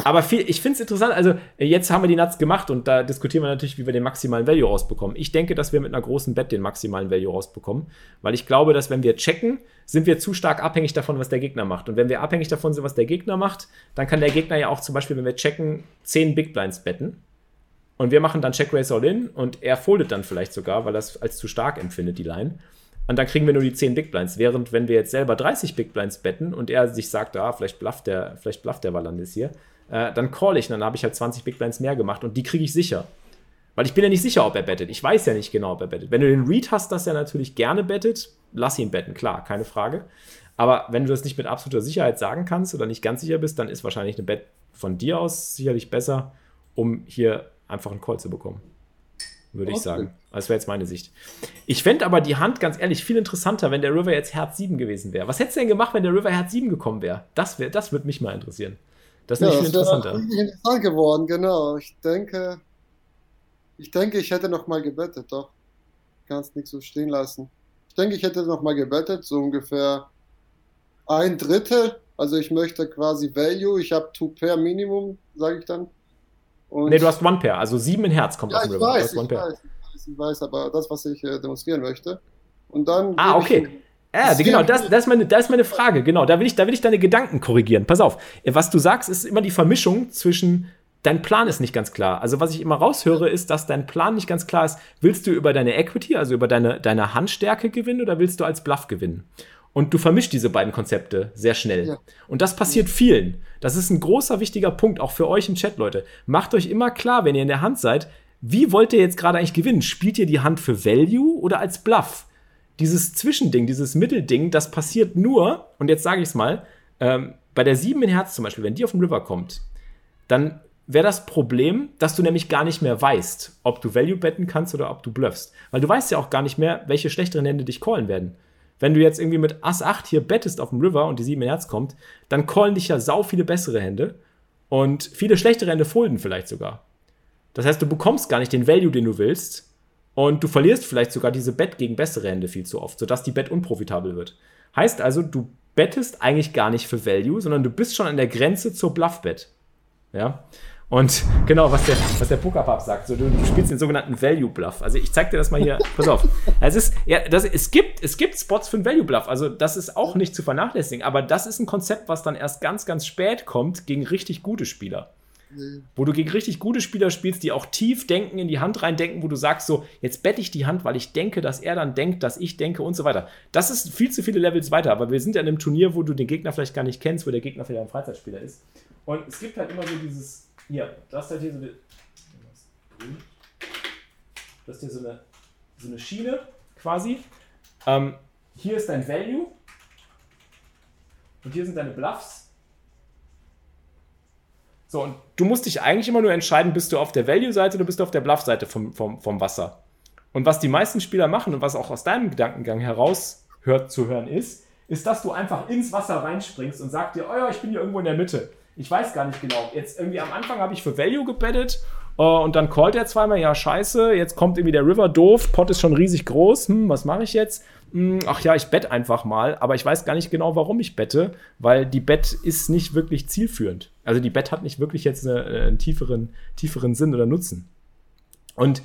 Aber viel, ich finde es interessant, also jetzt haben wir die Nuts gemacht und da diskutieren wir natürlich, wie wir den maximalen Value rausbekommen. Ich denke, dass wir mit einer großen Bet den maximalen Value rausbekommen, weil ich glaube, dass wenn wir checken, sind wir zu stark abhängig davon, was der Gegner macht. Und wenn wir abhängig davon sind, was der Gegner macht, dann kann der Gegner ja auch zum Beispiel, wenn wir checken, 10 Big Blinds betten. Und wir machen dann Check Race All In und er foldet dann vielleicht sogar, weil er es als zu stark empfindet, die Line. Und dann kriegen wir nur die 10 Big Blinds. Während, wenn wir jetzt selber 30 Big Blinds betten und er sich sagt, ah, vielleicht blufft der, vielleicht der Valandis hier, äh, dann call ich und dann habe ich halt 20 Big Blinds mehr gemacht und die kriege ich sicher. Weil ich bin ja nicht sicher, ob er bettet. Ich weiß ja nicht genau, ob er bettet. Wenn du den Read hast, dass er natürlich gerne bettet, lass ihn betten, klar, keine Frage. Aber wenn du das nicht mit absoluter Sicherheit sagen kannst oder nicht ganz sicher bist, dann ist wahrscheinlich eine Bet von dir aus sicherlich besser, um hier einfach einen Call zu bekommen würde okay. ich sagen. Das wäre jetzt meine Sicht. Ich fände aber die Hand, ganz ehrlich, viel interessanter, wenn der River jetzt Herz 7 gewesen wäre. Was hättest du denn gemacht, wenn der River Herz 7 gekommen wäre? Das, wär, das würde mich mal interessieren. Das ist ja, viel interessanter. Das interessant geworden, genau. Ich denke, ich denke, ich hätte noch mal gebettet, doch. Kannst nichts so stehen lassen. Ich denke, ich hätte noch mal gebettet, so ungefähr ein Drittel. Also ich möchte quasi Value. Ich habe Two Pair Minimum, sage ich dann. Und nee, du hast One Pair, also sieben in Herz kommt ja, aus dem River. Weiß, ich, weiß, ich weiß, aber das, was ich äh, demonstrieren möchte. Und dann. Ah, okay. Ja, genau, das, das, ist meine, das ist meine Frage. Genau, da will, ich, da will ich deine Gedanken korrigieren. Pass auf, was du sagst, ist immer die Vermischung zwischen dein Plan ist nicht ganz klar. Also, was ich immer raushöre, ist, dass dein Plan nicht ganz klar ist. Willst du über deine Equity, also über deine, deine Handstärke gewinnen oder willst du als Bluff gewinnen? Und du vermischst diese beiden Konzepte sehr schnell. Ja. Und das passiert vielen. Das ist ein großer, wichtiger Punkt, auch für euch im Chat, Leute. Macht euch immer klar, wenn ihr in der Hand seid, wie wollt ihr jetzt gerade eigentlich gewinnen? Spielt ihr die Hand für Value oder als Bluff? Dieses Zwischending, dieses Mittelding, das passiert nur, und jetzt sage ich es mal, ähm, bei der 7 in Herz zum Beispiel, wenn die auf den River kommt, dann wäre das Problem, dass du nämlich gar nicht mehr weißt, ob du Value betten kannst oder ob du bluffst. Weil du weißt ja auch gar nicht mehr, welche schlechteren Hände dich callen werden. Wenn du jetzt irgendwie mit Ass 8 hier bettest auf dem River und die 7 in Herz kommt, dann callen dich ja sau viele bessere Hände und viele schlechtere Hände folden vielleicht sogar. Das heißt, du bekommst gar nicht den Value, den du willst und du verlierst vielleicht sogar diese Bet gegen bessere Hände viel zu oft, sodass die Bet unprofitabel wird. Heißt also, du bettest eigentlich gar nicht für Value, sondern du bist schon an der Grenze zur Bluff-Bet. Ja. Und genau, was der, was der Pokerpap sagt, so, du, du, spielst den sogenannten Value Bluff. Also ich zeig dir das mal hier. Pass auf. Es ist, ja, das, es gibt, es gibt Spots für einen Value Bluff. Also das ist auch nicht zu vernachlässigen. Aber das ist ein Konzept, was dann erst ganz, ganz spät kommt gegen richtig gute Spieler. Wo du gegen richtig gute Spieler spielst, die auch tief denken, in die Hand reindenken, wo du sagst so, jetzt bette ich die Hand, weil ich denke, dass er dann denkt, dass ich denke und so weiter. Das ist viel zu viele Levels weiter, aber wir sind ja in einem Turnier, wo du den Gegner vielleicht gar nicht kennst, wo der Gegner vielleicht ein Freizeitspieler ist. Und es gibt halt immer so dieses, hier, das ist halt hier so eine. Ist hier so eine, so eine Schiene quasi. Ähm, hier ist dein Value. Und hier sind deine Bluffs. So, und du musst dich eigentlich immer nur entscheiden, bist du auf der Value-Seite oder bist du auf der Bluff-Seite vom, vom, vom Wasser. Und was die meisten Spieler machen und was auch aus deinem Gedankengang heraus hört, zu hören ist, ist, dass du einfach ins Wasser reinspringst und sagst dir, oh ja, ich bin hier irgendwo in der Mitte. Ich weiß gar nicht genau. Jetzt irgendwie am Anfang habe ich für Value gebettet uh, und dann callt er zweimal, ja, scheiße, jetzt kommt irgendwie der River doof, Pot ist schon riesig groß, hm, was mache ich jetzt? Hm, ach ja, ich bett einfach mal, aber ich weiß gar nicht genau, warum ich bette, weil die Bet ist nicht wirklich zielführend. Also die Bet hat nicht wirklich jetzt eine, äh, einen tieferen, tieferen Sinn oder Nutzen. Und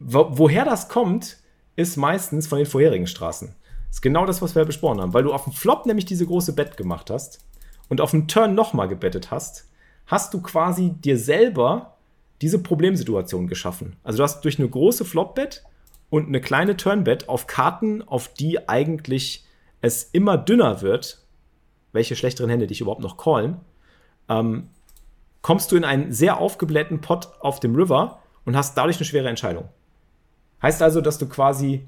wo, woher das kommt, ist meistens von den vorherigen Straßen. Das ist genau das, was wir besprochen haben, weil du auf dem Flop nämlich diese große Bet gemacht hast und auf den Turn nochmal gebettet hast, hast du quasi dir selber diese Problemsituation geschaffen. Also du hast durch eine große Flop-Bet und eine kleine Turn-Bet auf Karten, auf die eigentlich es immer dünner wird, welche schlechteren Hände dich überhaupt noch callen, ähm, kommst du in einen sehr aufgeblähten Pot auf dem River und hast dadurch eine schwere Entscheidung. Heißt also, dass du quasi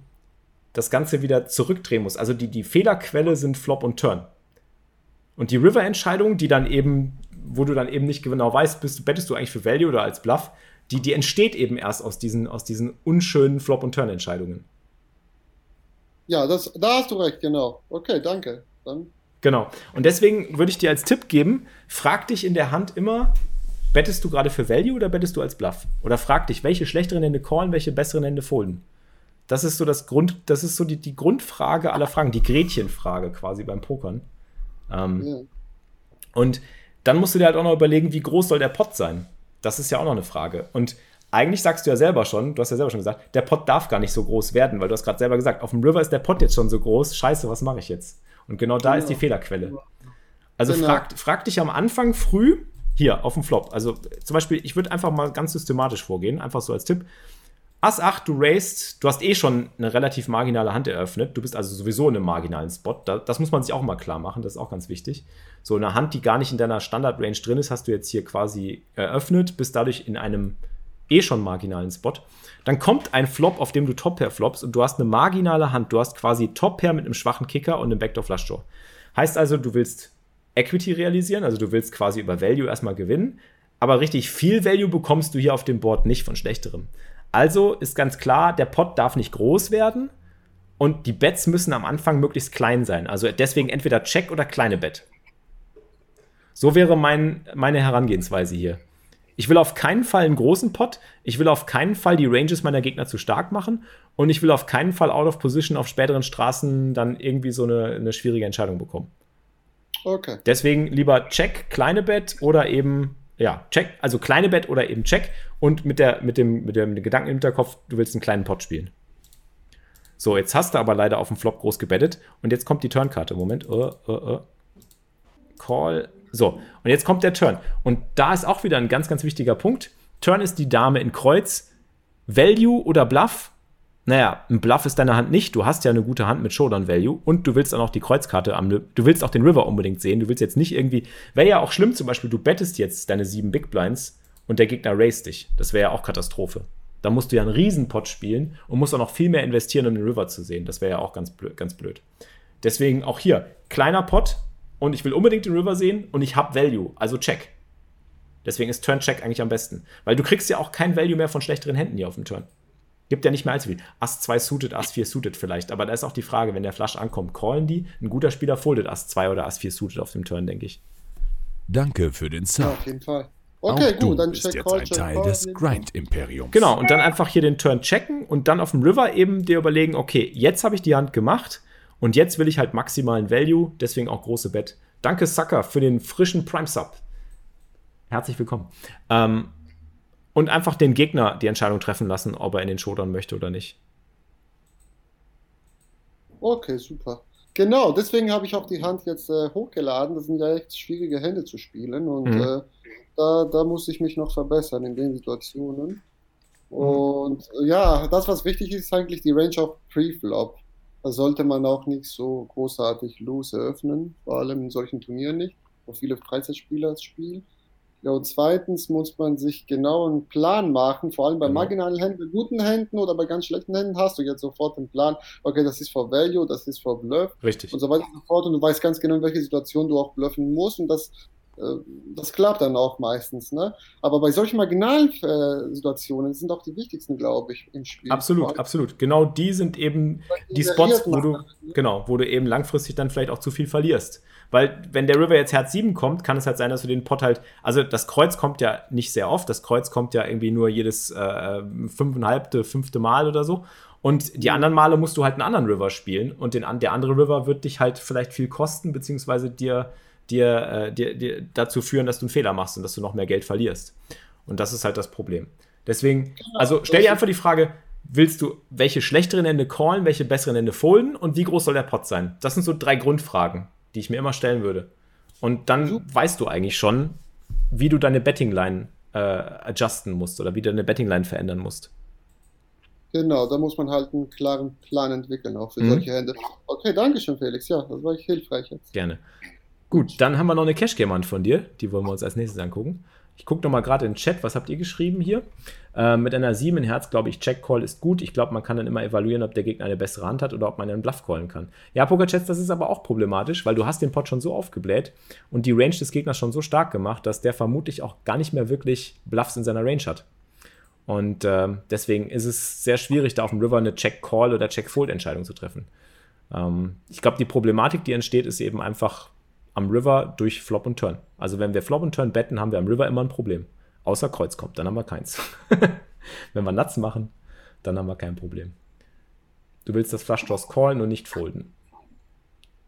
das Ganze wieder zurückdrehen musst. Also die, die Fehlerquelle sind Flop und Turn. Und die River-Entscheidung, die dann eben, wo du dann eben nicht genau weißt, bist, bettest du eigentlich für Value oder als Bluff, die, die entsteht eben erst aus diesen, aus diesen unschönen Flop- und Turn-Entscheidungen. Ja, das, da hast du recht, genau. Okay, danke. Dann. Genau. Und deswegen würde ich dir als Tipp geben, frag dich in der Hand immer, bettest du gerade für Value oder bettest du als Bluff? Oder frag dich, welche schlechteren Hände callen, welche besseren Hände folden? Das ist so das Grund, das ist so die, die Grundfrage aller Fragen, die Gretchenfrage quasi beim Pokern. Ähm, ja. Und dann musst du dir halt auch noch überlegen, wie groß soll der Pot sein? Das ist ja auch noch eine Frage. Und eigentlich sagst du ja selber schon, du hast ja selber schon gesagt, der Pot darf gar nicht so groß werden, weil du hast gerade selber gesagt, auf dem River ist der Pot jetzt schon so groß. Scheiße, was mache ich jetzt? Und genau da genau. ist die Fehlerquelle. Also genau. frag, frag dich am Anfang früh, hier auf dem Flop. Also zum Beispiel, ich würde einfach mal ganz systematisch vorgehen, einfach so als Tipp. Ass 8, du raced, du hast eh schon eine relativ marginale Hand eröffnet. Du bist also sowieso in einem marginalen Spot. das muss man sich auch mal klar machen, das ist auch ganz wichtig. So eine Hand, die gar nicht in deiner Standard-Range drin ist, hast du jetzt hier quasi eröffnet, bist dadurch in einem eh schon marginalen Spot. Dann kommt ein Flop, auf dem du Top-Pair flops und du hast eine marginale Hand. Du hast quasi Top-Pair mit einem schwachen Kicker und einem Backdoor-Flush-Draw. Heißt also, du willst Equity realisieren, also du willst quasi über Value erstmal gewinnen, aber richtig viel Value bekommst du hier auf dem Board nicht von schlechterem. Also ist ganz klar, der Pot darf nicht groß werden und die Bets müssen am Anfang möglichst klein sein. Also deswegen entweder Check oder kleine Bet. So wäre mein, meine Herangehensweise hier. Ich will auf keinen Fall einen großen Pot, ich will auf keinen Fall die Ranges meiner Gegner zu stark machen und ich will auf keinen Fall out of position auf späteren Straßen dann irgendwie so eine, eine schwierige Entscheidung bekommen. Okay. Deswegen lieber Check, kleine Bet oder eben ja, check, also kleine Bet oder eben check und mit, der, dem, mit, dem, mit dem Gedanken im Hinterkopf, du willst einen kleinen Pot spielen. So, jetzt hast du aber leider auf dem Flop groß gebettet und jetzt kommt die Turnkarte. Moment, uh, uh, uh. Call. So, und jetzt kommt der Turn. Und da ist auch wieder ein ganz, ganz wichtiger Punkt. Turn ist die Dame in Kreuz. Value oder Bluff naja, ein Bluff ist deine Hand nicht. Du hast ja eine gute Hand mit Showdown Value und du willst auch noch die Kreuzkarte am, du willst auch den River unbedingt sehen. Du willst jetzt nicht irgendwie, wäre ja auch schlimm zum Beispiel, du bettest jetzt deine sieben Big Blinds und der Gegner race dich. Das wäre ja auch Katastrophe. Da musst du ja einen Riesenpot spielen und musst auch noch viel mehr investieren, um den River zu sehen. Das wäre ja auch ganz blöd, ganz blöd. Deswegen auch hier, kleiner Pot und ich will unbedingt den River sehen und ich habe Value, also check. Deswegen ist Turn-Check eigentlich am besten. Weil du kriegst ja auch kein Value mehr von schlechteren Händen hier auf dem Turn. Gibt ja nicht mehr allzu viel. Ass 2 suited, Ass 4 suited vielleicht. Aber da ist auch die Frage, wenn der Flush ankommt, callen die? Ein guter Spieler foldet Ass 2 oder Ass 4 suited auf dem Turn, denke ich. Danke für den Sub. Ja, auf jeden Fall. Okay, Auch gut, dann bist check jetzt call, ein Teil call, des Grind-Imperiums. Genau, und dann einfach hier den Turn checken und dann auf dem River eben dir überlegen, okay, jetzt habe ich die Hand gemacht und jetzt will ich halt maximalen Value, deswegen auch große Bet. Danke, Sucker, für den frischen Prime-Sub. Herzlich willkommen. Ähm, und einfach den Gegner die Entscheidung treffen lassen, ob er in den Showdown möchte oder nicht. Okay, super. Genau, deswegen habe ich auch die Hand jetzt äh, hochgeladen. Das sind ja echt schwierige Hände zu spielen und mhm. äh, da, da muss ich mich noch verbessern in den Situationen. Mhm. Und mhm. ja, das, was wichtig ist, ist eigentlich die Range of Pre-Flop. Da sollte man auch nicht so großartig loose öffnen, vor allem in solchen Turnieren nicht, wo viele Freizeitspieler spielen. Ja, und zweitens muss man sich genau einen Plan machen, vor allem bei genau. marginalen Händen, guten Händen oder bei ganz schlechten Händen hast du jetzt sofort einen Plan, okay, das ist for Value, das ist for Bluff. Richtig. Und so weiter und so fort. Und du weißt ganz genau, in welche Situation du auch bluffen musst. Und das das klappt dann auch meistens. Ne? Aber bei solchen Marginalsituationen sind auch die wichtigsten, glaube ich, im Spiel. Absolut, absolut. Genau die sind eben die Spots, wo du, ne? genau, wo du eben langfristig dann vielleicht auch zu viel verlierst. Weil, wenn der River jetzt Herz 7 kommt, kann es halt sein, dass du den Pot halt. Also, das Kreuz kommt ja nicht sehr oft. Das Kreuz kommt ja irgendwie nur jedes äh, fünfeinhalbte, fünfte Mal oder so. Und die mhm. anderen Male musst du halt einen anderen River spielen. Und den, der andere River wird dich halt vielleicht viel kosten, beziehungsweise dir dir, äh, dir, dir dazu führen, dass du einen Fehler machst und dass du noch mehr Geld verlierst. Und das ist halt das Problem. Deswegen, genau, also stell dir einfach die Frage, willst du welche schlechteren Ende callen, welche besseren Ende folden und wie groß soll der Pot sein? Das sind so drei Grundfragen, die ich mir immer stellen würde. Und dann Super. weißt du eigentlich schon, wie du deine Bettingline äh, adjusten musst oder wie du deine Bettingline verändern musst. Genau, da muss man halt einen klaren Plan entwickeln, auch für mhm. solche Hände. Okay, danke schön, Felix. Ja, das war hilfreich jetzt. Gerne. Gut, dann haben wir noch eine Cash-Game-Hand von dir. Die wollen wir uns als nächstes angucken. Ich gucke noch mal gerade in den Chat, was habt ihr geschrieben hier? Äh, mit einer 7 in Herz glaube ich, Check-Call ist gut. Ich glaube, man kann dann immer evaluieren, ob der Gegner eine bessere Hand hat oder ob man einen Bluff callen kann. Ja, Pokerchats, das ist aber auch problematisch, weil du hast den Pot schon so aufgebläht und die Range des Gegners schon so stark gemacht, dass der vermutlich auch gar nicht mehr wirklich Bluffs in seiner Range hat. Und äh, deswegen ist es sehr schwierig, da auf dem River eine Check-Call oder Check-Fold-Entscheidung zu treffen. Ähm, ich glaube, die Problematik, die entsteht, ist eben einfach am River durch Flop und Turn. Also wenn wir Flop und Turn betten, haben wir am River immer ein Problem. Außer Kreuz kommt, dann haben wir keins. wenn wir Nuts machen, dann haben wir kein Problem. Du willst das Flush Draws callen und nicht folden.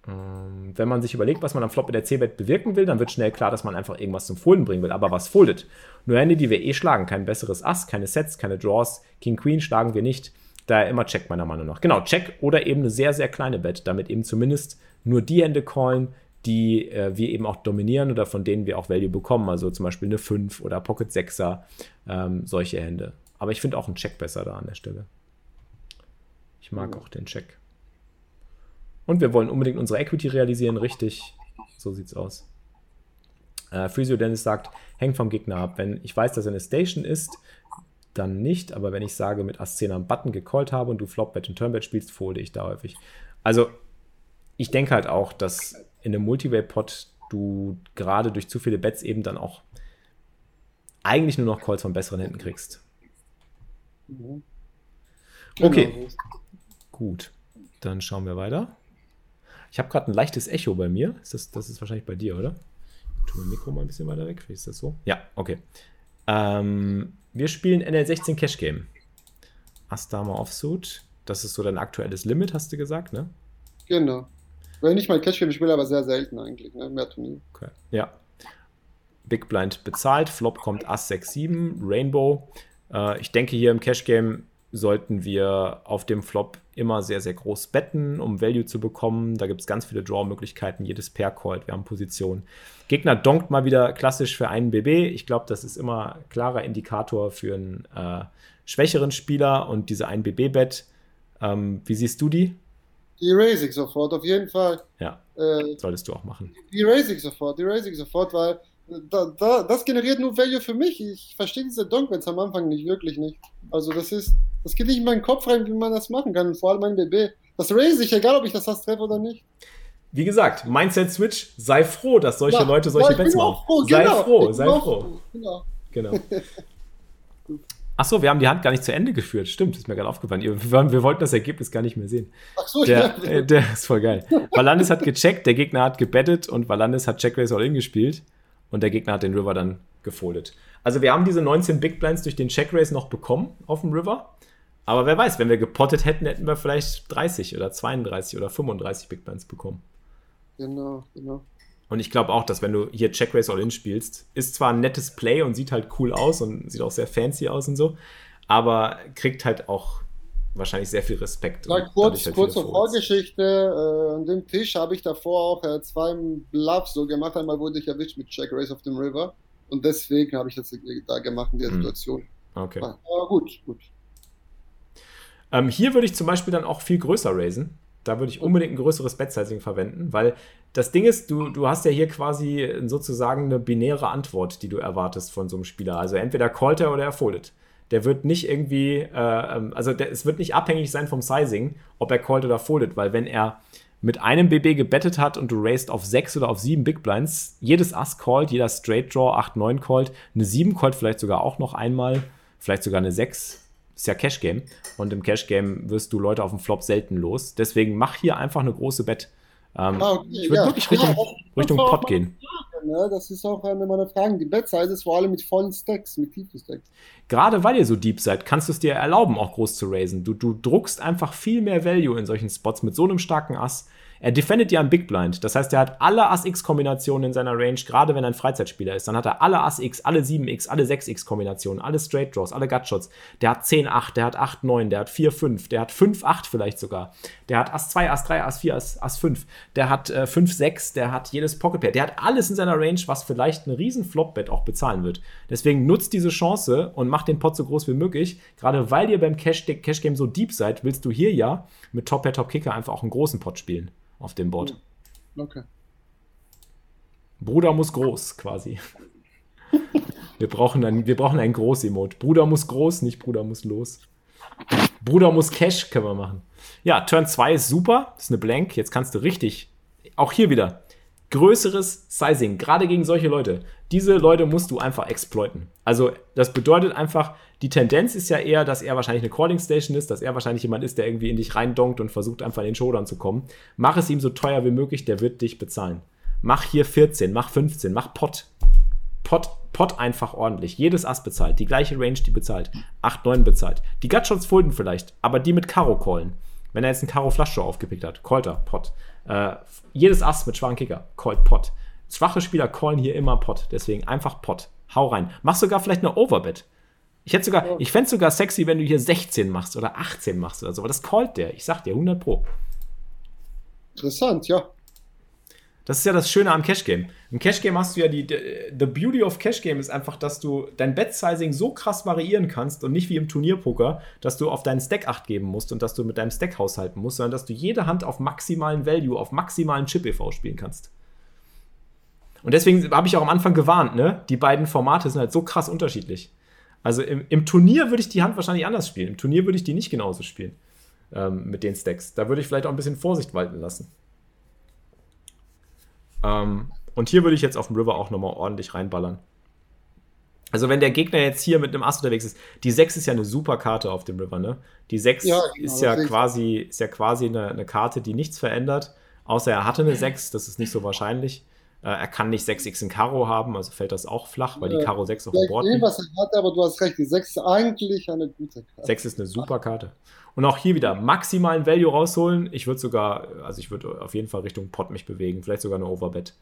Ähm, wenn man sich überlegt, was man am Flop mit der C-Bet bewirken will, dann wird schnell klar, dass man einfach irgendwas zum Folden bringen will. Aber was foldet? Nur Hände, die wir eh schlagen. Kein besseres Ass, keine Sets, keine Draws. King Queen schlagen wir nicht. Daher immer Check meiner Meinung nach. Genau, Check oder eben eine sehr, sehr kleine Bet, damit eben zumindest nur die Hände callen, die äh, wir eben auch dominieren oder von denen wir auch Value bekommen. Also zum Beispiel eine 5 oder Pocket 6er, ähm, solche Hände. Aber ich finde auch einen Check besser da an der Stelle. Ich mag auch den Check. Und wir wollen unbedingt unsere Equity realisieren, richtig. So sieht's aus. Äh, Physio Dennis sagt, hängt vom Gegner ab. Wenn ich weiß, dass er eine Station ist, dann nicht. Aber wenn ich sage, mit Ass 10 am Button gecallt habe und du Flopbet und Turnbet spielst, folde ich da häufig. Also, ich denke halt auch, dass in einem Multiway-Pot du gerade durch zu viele Bets eben dann auch eigentlich nur noch Calls von besseren hinten kriegst. Mhm. Okay, genau. gut. Dann schauen wir weiter. Ich habe gerade ein leichtes Echo bei mir. Ist das, das ist wahrscheinlich bei dir, oder? Ich tue mein Mikro mal ein bisschen weiter weg. Wie ist das so? Ja, okay. Ähm, wir spielen NL16 Cash Game. Ass Dame Offsuit. Das ist so dein aktuelles Limit, hast du gesagt, ne? Genau. Wenn ich mal Cash Game spiele, aber sehr selten eigentlich, ne? Mehr Turnier. Okay. Ja. Big Blind bezahlt, Flop kommt Ass 6, 7, Rainbow. Äh, ich denke, hier im Cash Game sollten wir auf dem Flop immer sehr, sehr groß betten, um Value zu bekommen. Da gibt es ganz viele Draw-Möglichkeiten, jedes Pair callt, wir haben Position. Gegner donkt mal wieder klassisch für einen BB. Ich glaube, das ist immer klarer Indikator für einen äh, schwächeren Spieler und diese 1 BB-Bet. Ähm, wie siehst du die? Die raise ich sofort, auf jeden Fall. Ja, äh, solltest du auch machen. Die raise ich sofort, die raise ich sofort, weil da, da, das generiert nur Value für mich. Ich verstehe diese Donkwets am Anfang nicht, wirklich nicht. Also das ist, das geht nicht in meinen Kopf rein, wie man das machen kann, vor allem mein BB. Das raise ich, egal ob ich das Hass treffe oder nicht. wie gesagt, Mindset-Switch, sei froh, dass solche ja, Leute solche Bets machen. Froh, sei genau, froh, sei froh. Genau. genau. Achso, wir haben die Hand gar nicht zu Ende geführt. Stimmt, ist mir gerade aufgefallen. Wir, wir, wollten das Ergebnis gar nicht mehr sehen. Achso, der, ja. Äh, der ist voll geil. Valandis hat gecheckt, der Gegner hat gebettet und Valandis hat Check Race All-In gespielt und der Gegner hat den River dann gefoldet. Also wir haben diese 19 Big Blinds durch den Check Race noch bekommen auf dem River. Aber wer weiß, wenn wir gepottet hätten, hätten wir vielleicht 30 oder 32 oder 35 Big Blinds bekommen. Genau, genau. Und ich glaube auch, dass wenn du hier Check Race All-In spielst, ist zwar ein nettes Play und sieht halt cool aus und sieht auch sehr fancy aus und so, aber kriegt halt auch wahrscheinlich sehr viel Respekt. Ja, kurz, halt kurze Vorgeschichte. Äh, an dem Tisch habe ich davor auch äh, zwei Bluffs so gemacht. Einmal wurde ich erwischt mit Check Race of the River und deswegen habe ich das da gemacht in der hm. Situation. Okay. Aber gut, gut. Ähm, hier würde ich zum Beispiel dann auch viel größer raisen. Da würde ich unbedingt ein größeres Bet-Sizing verwenden, weil das Ding ist, du, du hast ja hier quasi sozusagen eine binäre Antwort, die du erwartest von so einem Spieler. Also entweder callt er oder er foldet. Der wird nicht irgendwie, äh, ähm, also der, es wird nicht abhängig sein vom Sizing, ob er callt oder foldet, weil wenn er mit einem BB gebettet hat und du raced auf 6 oder auf 7 Big Blinds, jedes Ass callt, jeder Straight Draw 8, 9 callt, eine 7 callt vielleicht sogar auch noch einmal, vielleicht sogar eine 6 ist ja Cash Game und im Cash Game wirst du Leute auf dem Flop selten los. Deswegen mach hier einfach eine große Bet. Ähm, ah, okay, ich würde ja. wirklich Richtung, Richtung Pot gehen. Ne? Das ist auch eine meiner Fragen. Die Bet-Size ist vor allem mit vollen Stacks, mit tiefen Stacks. Gerade weil ihr so deep seid, kannst du es dir erlauben, auch groß zu raisen. Du, du druckst einfach viel mehr Value in solchen Spots mit so einem starken Ass. Er defendet ja am Big Blind. Das heißt, er hat alle Ass-X-Kombinationen in seiner Range, gerade wenn er ein Freizeitspieler ist. Dann hat er alle Ass-X, alle 7-X, alle 6-X-Kombinationen, alle Straight Draws, alle Gutshots. Der hat 10-8, der hat 8-9, der hat 4-5, der hat 5-8 vielleicht sogar. Der hat Ass-2, Ass-3, Ass-4, Ass-5. Der hat äh, 5-6, der hat jedes Pocket Pair. Der hat alles in seiner Range, was vielleicht einen riesen Flop-Bet auch bezahlen wird. Deswegen nutzt diese Chance und macht den Pot so groß wie möglich. Gerade weil ihr beim Cash-Game Cash so deep seid, willst du hier ja mit Top-Pair, Top-Kicker einfach auch einen großen Pot spielen auf dem Board. Okay. Bruder muss groß, quasi. Wir brauchen ein, wir brauchen ein Groß-Emote. Bruder muss groß, nicht Bruder muss los. Bruder muss Cash können wir machen. Ja, Turn 2 ist super. Das ist eine Blank. Jetzt kannst du richtig. Auch hier wieder größeres Sizing, gerade gegen solche Leute. Diese Leute musst du einfach exploiten. Also, das bedeutet einfach, die Tendenz ist ja eher, dass er wahrscheinlich eine Calling Station ist, dass er wahrscheinlich jemand ist, der irgendwie in dich reindonkt und versucht einfach in den Showdown zu kommen. Mach es ihm so teuer wie möglich, der wird dich bezahlen. Mach hier 14, mach 15, mach Pot. Pot, Pot einfach ordentlich. Jedes Ass bezahlt. Die gleiche Range, die bezahlt. 8, 9 bezahlt. Die Gutshots folden vielleicht, aber die mit Karo callen. Wenn er jetzt einen Karo Flushdraw aufgepickt hat, callt er Pot. Äh, jedes Ass mit schwachen Kicker, callt Pot. Schwache Spieler callen hier immer Pot. Deswegen einfach Pot. Hau rein. Mach sogar vielleicht eine Overbet. Ich hätte sogar, ich fände es sogar sexy, wenn du hier 16 machst oder 18 machst oder so. Aber das callt der. Ich sag dir, 100 Pro. Interessant, ja. Das ist ja das Schöne am Cash Game. Im Cash Game hast du ja die, the beauty of Cash Game ist einfach, dass du dein Bet Sizing so krass variieren kannst und nicht wie im Turnierpoker, dass du auf deinen Stack acht geben musst und dass du mit deinem Stack haushalten musst, sondern dass du jede Hand auf maximalen Value, auf maximalen Chip EV spielen kannst. Und deswegen habe ich auch am Anfang gewarnt, ne? Die beiden Formate sind halt so krass unterschiedlich. Also im, im Turnier würde ich die Hand wahrscheinlich anders spielen. Im Turnier würde ich die nicht genauso spielen ähm, mit den Stacks. Da würde ich vielleicht auch ein bisschen Vorsicht walten lassen. Ähm, und hier würde ich jetzt auf dem River auch nochmal ordentlich reinballern. Also wenn der Gegner jetzt hier mit einem Ass unterwegs ist, die 6 ist ja eine super Karte auf dem River, ne? Die 6 ja, genau, ist, ja quasi, ist ja quasi eine, eine, Karte, die nichts verändert, außer er hatte eine 6, das ist nicht so wahrscheinlich. Äh, er kann nicht 6x in Karo haben, also fällt das auch flach, weil die Karo 6 auf dem Board liegt. was er hat, aber du hast recht, die 6 ist eigentlich eine gute Karte. 6 ist eine super Karte. Und auch hier wieder maximalen Value rausholen. Ich würde sogar, also ich würde auf jeden Fall Richtung Pot mich bewegen, vielleicht sogar eine Overbet.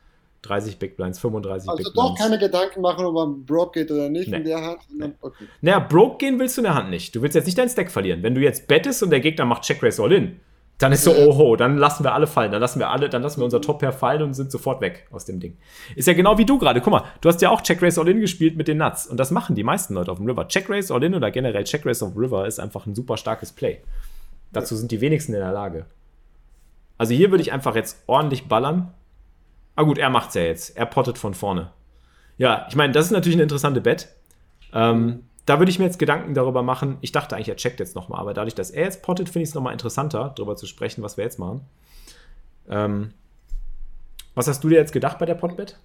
30 Big Blinds, 35 also Big Blinds. Also doch keine Gedanken machen, ob man broke geht oder nicht nee. in der Hand. Nee. Okay. Naja, broke gehen willst du in der Hand nicht. Du willst jetzt nicht deinen Stack verlieren. Wenn du jetzt bettest und der Gegner macht Check Race All In, dann ist so, oho, dann lassen wir alle fallen, dann lassen wir alle, dann lassen wir unser Top-Pair fallen und sind sofort weg aus dem Ding. Ist ja genau wie du gerade. Guck mal, du hast ja auch Check Race All-In gespielt mit den Nuts. Und das machen die meisten Leute auf dem River. Check Race All-In oder generell Check Race auf River ist einfach ein super starkes Play. Dazu sind die wenigsten in der Lage. Also hier würde ich einfach jetzt ordentlich ballern. Ah gut, er macht's ja jetzt. Er pottet von vorne. Ja, ich meine, das ist natürlich eine interessante Bet. Ähm, da würde ich mir jetzt Gedanken darüber machen. Ich dachte eigentlich, er checkt jetzt nochmal, aber dadurch, dass er jetzt pottet, finde ich es nochmal interessanter, darüber zu sprechen, was wir jetzt machen. Ähm, Was hast du dir jetzt gedacht bei der Potbet?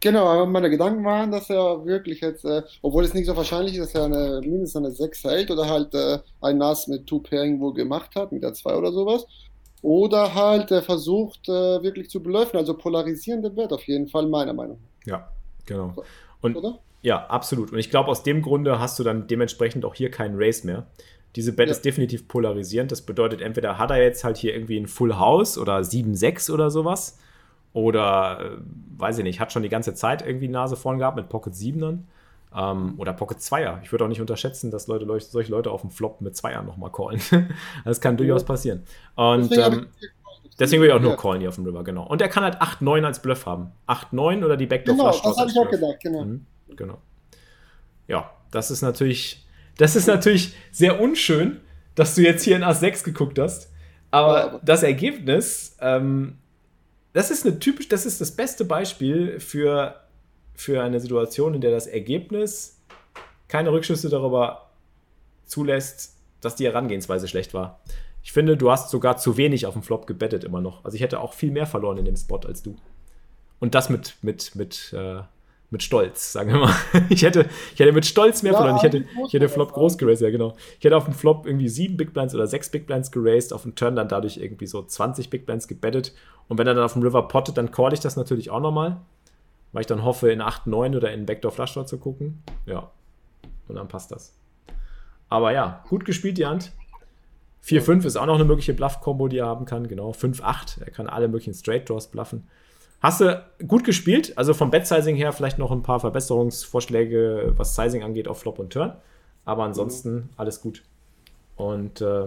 Genau, meine Gedanken waren, dass er wirklich jetzt, äh, obwohl es nicht so wahrscheinlich ist, dass er eine, mindestens eine 6 hält oder halt äh, ein Nass mit Two Pairing wohl gemacht hat, mit der 2 oder sowas. Oder halt äh, versucht wirklich zu bluffen, also polarisierende Bet auf jeden Fall, meiner Meinung nach. Ja, genau. Und, oder? Ja, absolut. Und ich glaube, aus dem Grunde hast du dann dementsprechend auch hier keinen Race mehr. Diese Bet ja. ist definitiv polarisierend. Das bedeutet, entweder hat er jetzt halt hier irgendwie ein Full House oder 7-6 oder sowas oder, äh, weiß ich nicht, hat schon die ganze Zeit irgendwie Nase vorn gehabt mit Pocket 7ern. Ähm, oder Pocket 2er. Ich würde auch nicht unterschätzen, dass Leute, solche Leute auf dem Flop mit 2ern nochmal callen. das kann durchaus passieren. Und deswegen, ähm, deswegen will ich auch nur callen hier auf dem River, genau. Und er kann halt 8-9 als Bluff haben. 8-9 oder die Backdoor Genau, das habe ich auch gedacht, genau. Mhm, genau. Ja, das ist natürlich, das ist natürlich sehr unschön, dass du jetzt hier in A6 geguckt hast. Aber, aber das Ergebnis ähm, das ist eine typisch, das ist das beste Beispiel für, für eine Situation, in der das Ergebnis keine Rückschlüsse darüber zulässt, dass die Herangehensweise schlecht war. Ich finde, du hast sogar zu wenig auf dem Flop gebettet immer noch. Also ich hätte auch viel mehr verloren in dem Spot als du. Und das mit, mit, mit äh, mit Stolz, sagen wir mal. Ich hätte, ich hätte mit Stolz mehr ja, verloren. Ich hätte, ich hätte Flop groß geraced, ja genau. Ich hätte auf dem Flop irgendwie sieben Big Blinds oder sechs Big Blinds geraced, auf dem Turn dann dadurch irgendwie so 20 Big Blinds gebettet. Und wenn er dann auf dem River pottet, dann call ich das natürlich auch nochmal. Weil ich dann hoffe, in 8, 9 oder in Backdoor Flush zu gucken. Ja. Und dann passt das. Aber ja, gut gespielt, die Hand. 4-5 ist auch noch eine mögliche Bluff-Kombo, die er haben kann. Genau. 5-8. Er kann alle möglichen Straight Draws bluffen. Hast du gut gespielt? Also vom Bet-Sizing her vielleicht noch ein paar Verbesserungsvorschläge, was Sizing angeht, auf Flop und Turn. Aber ansonsten mhm. alles gut. Und äh,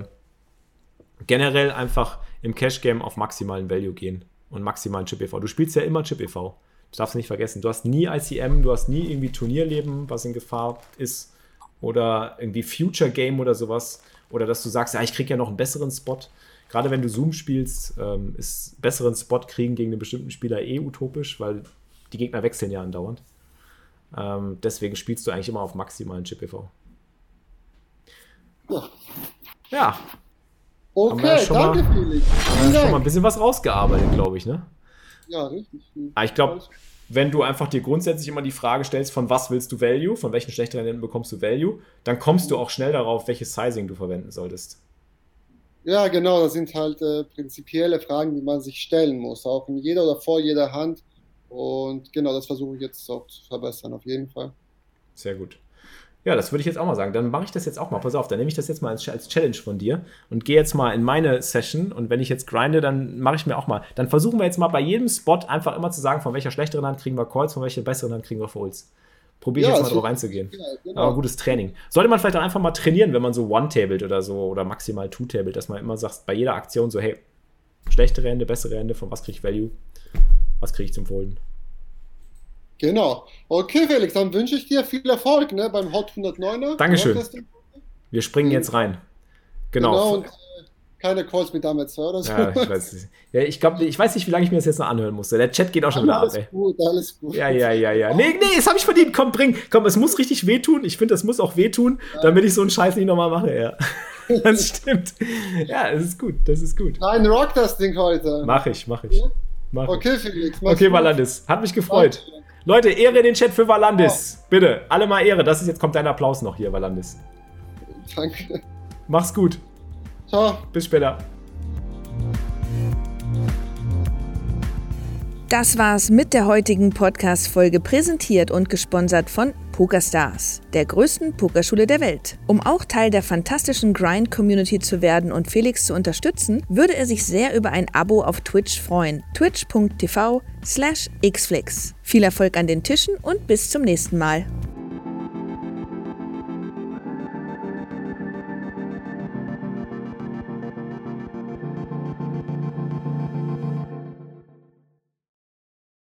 generell einfach im Cash-Game auf maximalen Value gehen und maximalen Chip-EV. Du spielst ja immer Chip-EV. Du darfst nicht vergessen. Du hast nie ICM, du hast nie irgendwie Turnierleben, was in Gefahr ist. Oder irgendwie Future Game oder sowas. Oder dass du sagst, ja, ich kriege ja noch einen besseren Spot gerade wenn du Zoom spielst, ähm, ist besseren Spot kriegen gegen einen bestimmten Spieler eh utopisch, weil die Gegner wechseln ja andauernd. Ähm, deswegen spielst du eigentlich immer auf maximalen Chip-EV. Ja. ja. Okay, ja danke, mal, Felix. Haben wir schon mal ein bisschen was rausgearbeitet, glaube ich, ne? Ja, richtig. Aber ah, ich glaube, wenn du einfach dir grundsätzlich immer die Frage stellst, von was willst du Value, von welchen schlechteren Enden bekommst du Value, dann kommst du auch schnell darauf, welches Sizing du verwenden solltest. Ja, genau, das sind halt äh, prinzipielle Fragen, die man sich stellen muss, auch in jeder oder vor jeder Hand. Und genau, das versuche ich jetzt auch zu verbessern, auf jeden Fall. Sehr gut. Ja, das würde ich jetzt auch mal sagen. Dann mache ich das jetzt auch mal. Pass auf, dann nehme ich das jetzt mal als, als Challenge von dir und gehe jetzt mal in meine Session. Und wenn ich jetzt grinde, dann mache ich mir auch mal. Dann versuchen wir jetzt mal bei jedem Spot einfach immer zu sagen, von welcher schlechteren Hand kriegen wir Calls, von welcher besseren Hand kriegen wir Folds. Probiere ich ja, jetzt mal drauf einzugehen. Ja, genau. Aber gutes Training. Sollte man vielleicht auch einfach mal trainieren, wenn man so One-Tabled oder so oder maximal Two-Tabled, dass man immer sagt, bei jeder Aktion so, hey, schlechtere Hände, bessere Hände, von was kriege ich Value? Was kriege ich zum Folden? Genau. Okay, Felix, dann wünsche ich dir viel Erfolg ne, beim Hot 109er. Dankeschön. Wir springen jetzt rein. Genau. genau keine Calls mit damals oder so. Ja, ich weiß nicht. Ja, ich, glaub, ich weiß nicht, wie lange ich mir das jetzt noch anhören musste. Der Chat geht auch schon wieder ab. Alles gut, alles gut. Ja, ja, ja, ja. Nee, nee, das habe ich verdient. Komm, bring. Komm, es muss richtig wehtun. Ich finde, das muss auch wehtun, ja. damit ich so einen Scheiß nicht nochmal mache, ja. Das stimmt. Ja, das ist gut. Das ist gut. Nein, rock das Ding heute. Mach ich, mach ich. Mach okay, Felix. Okay, Valandis. Hat mich gefreut. Danke. Leute, Ehre den Chat für Valandis. Oh. Bitte, alle mal Ehre. Das ist jetzt kommt dein Applaus noch hier, Valandis. Danke. Mach's gut. Ciao. Bis später. Das war's mit der heutigen Podcast-Folge, präsentiert und gesponsert von PokerStars, der größten Pokerschule der Welt. Um auch Teil der fantastischen Grind-Community zu werden und Felix zu unterstützen, würde er sich sehr über ein Abo auf Twitch freuen. twitch.tv slash xflix. Viel Erfolg an den Tischen und bis zum nächsten Mal.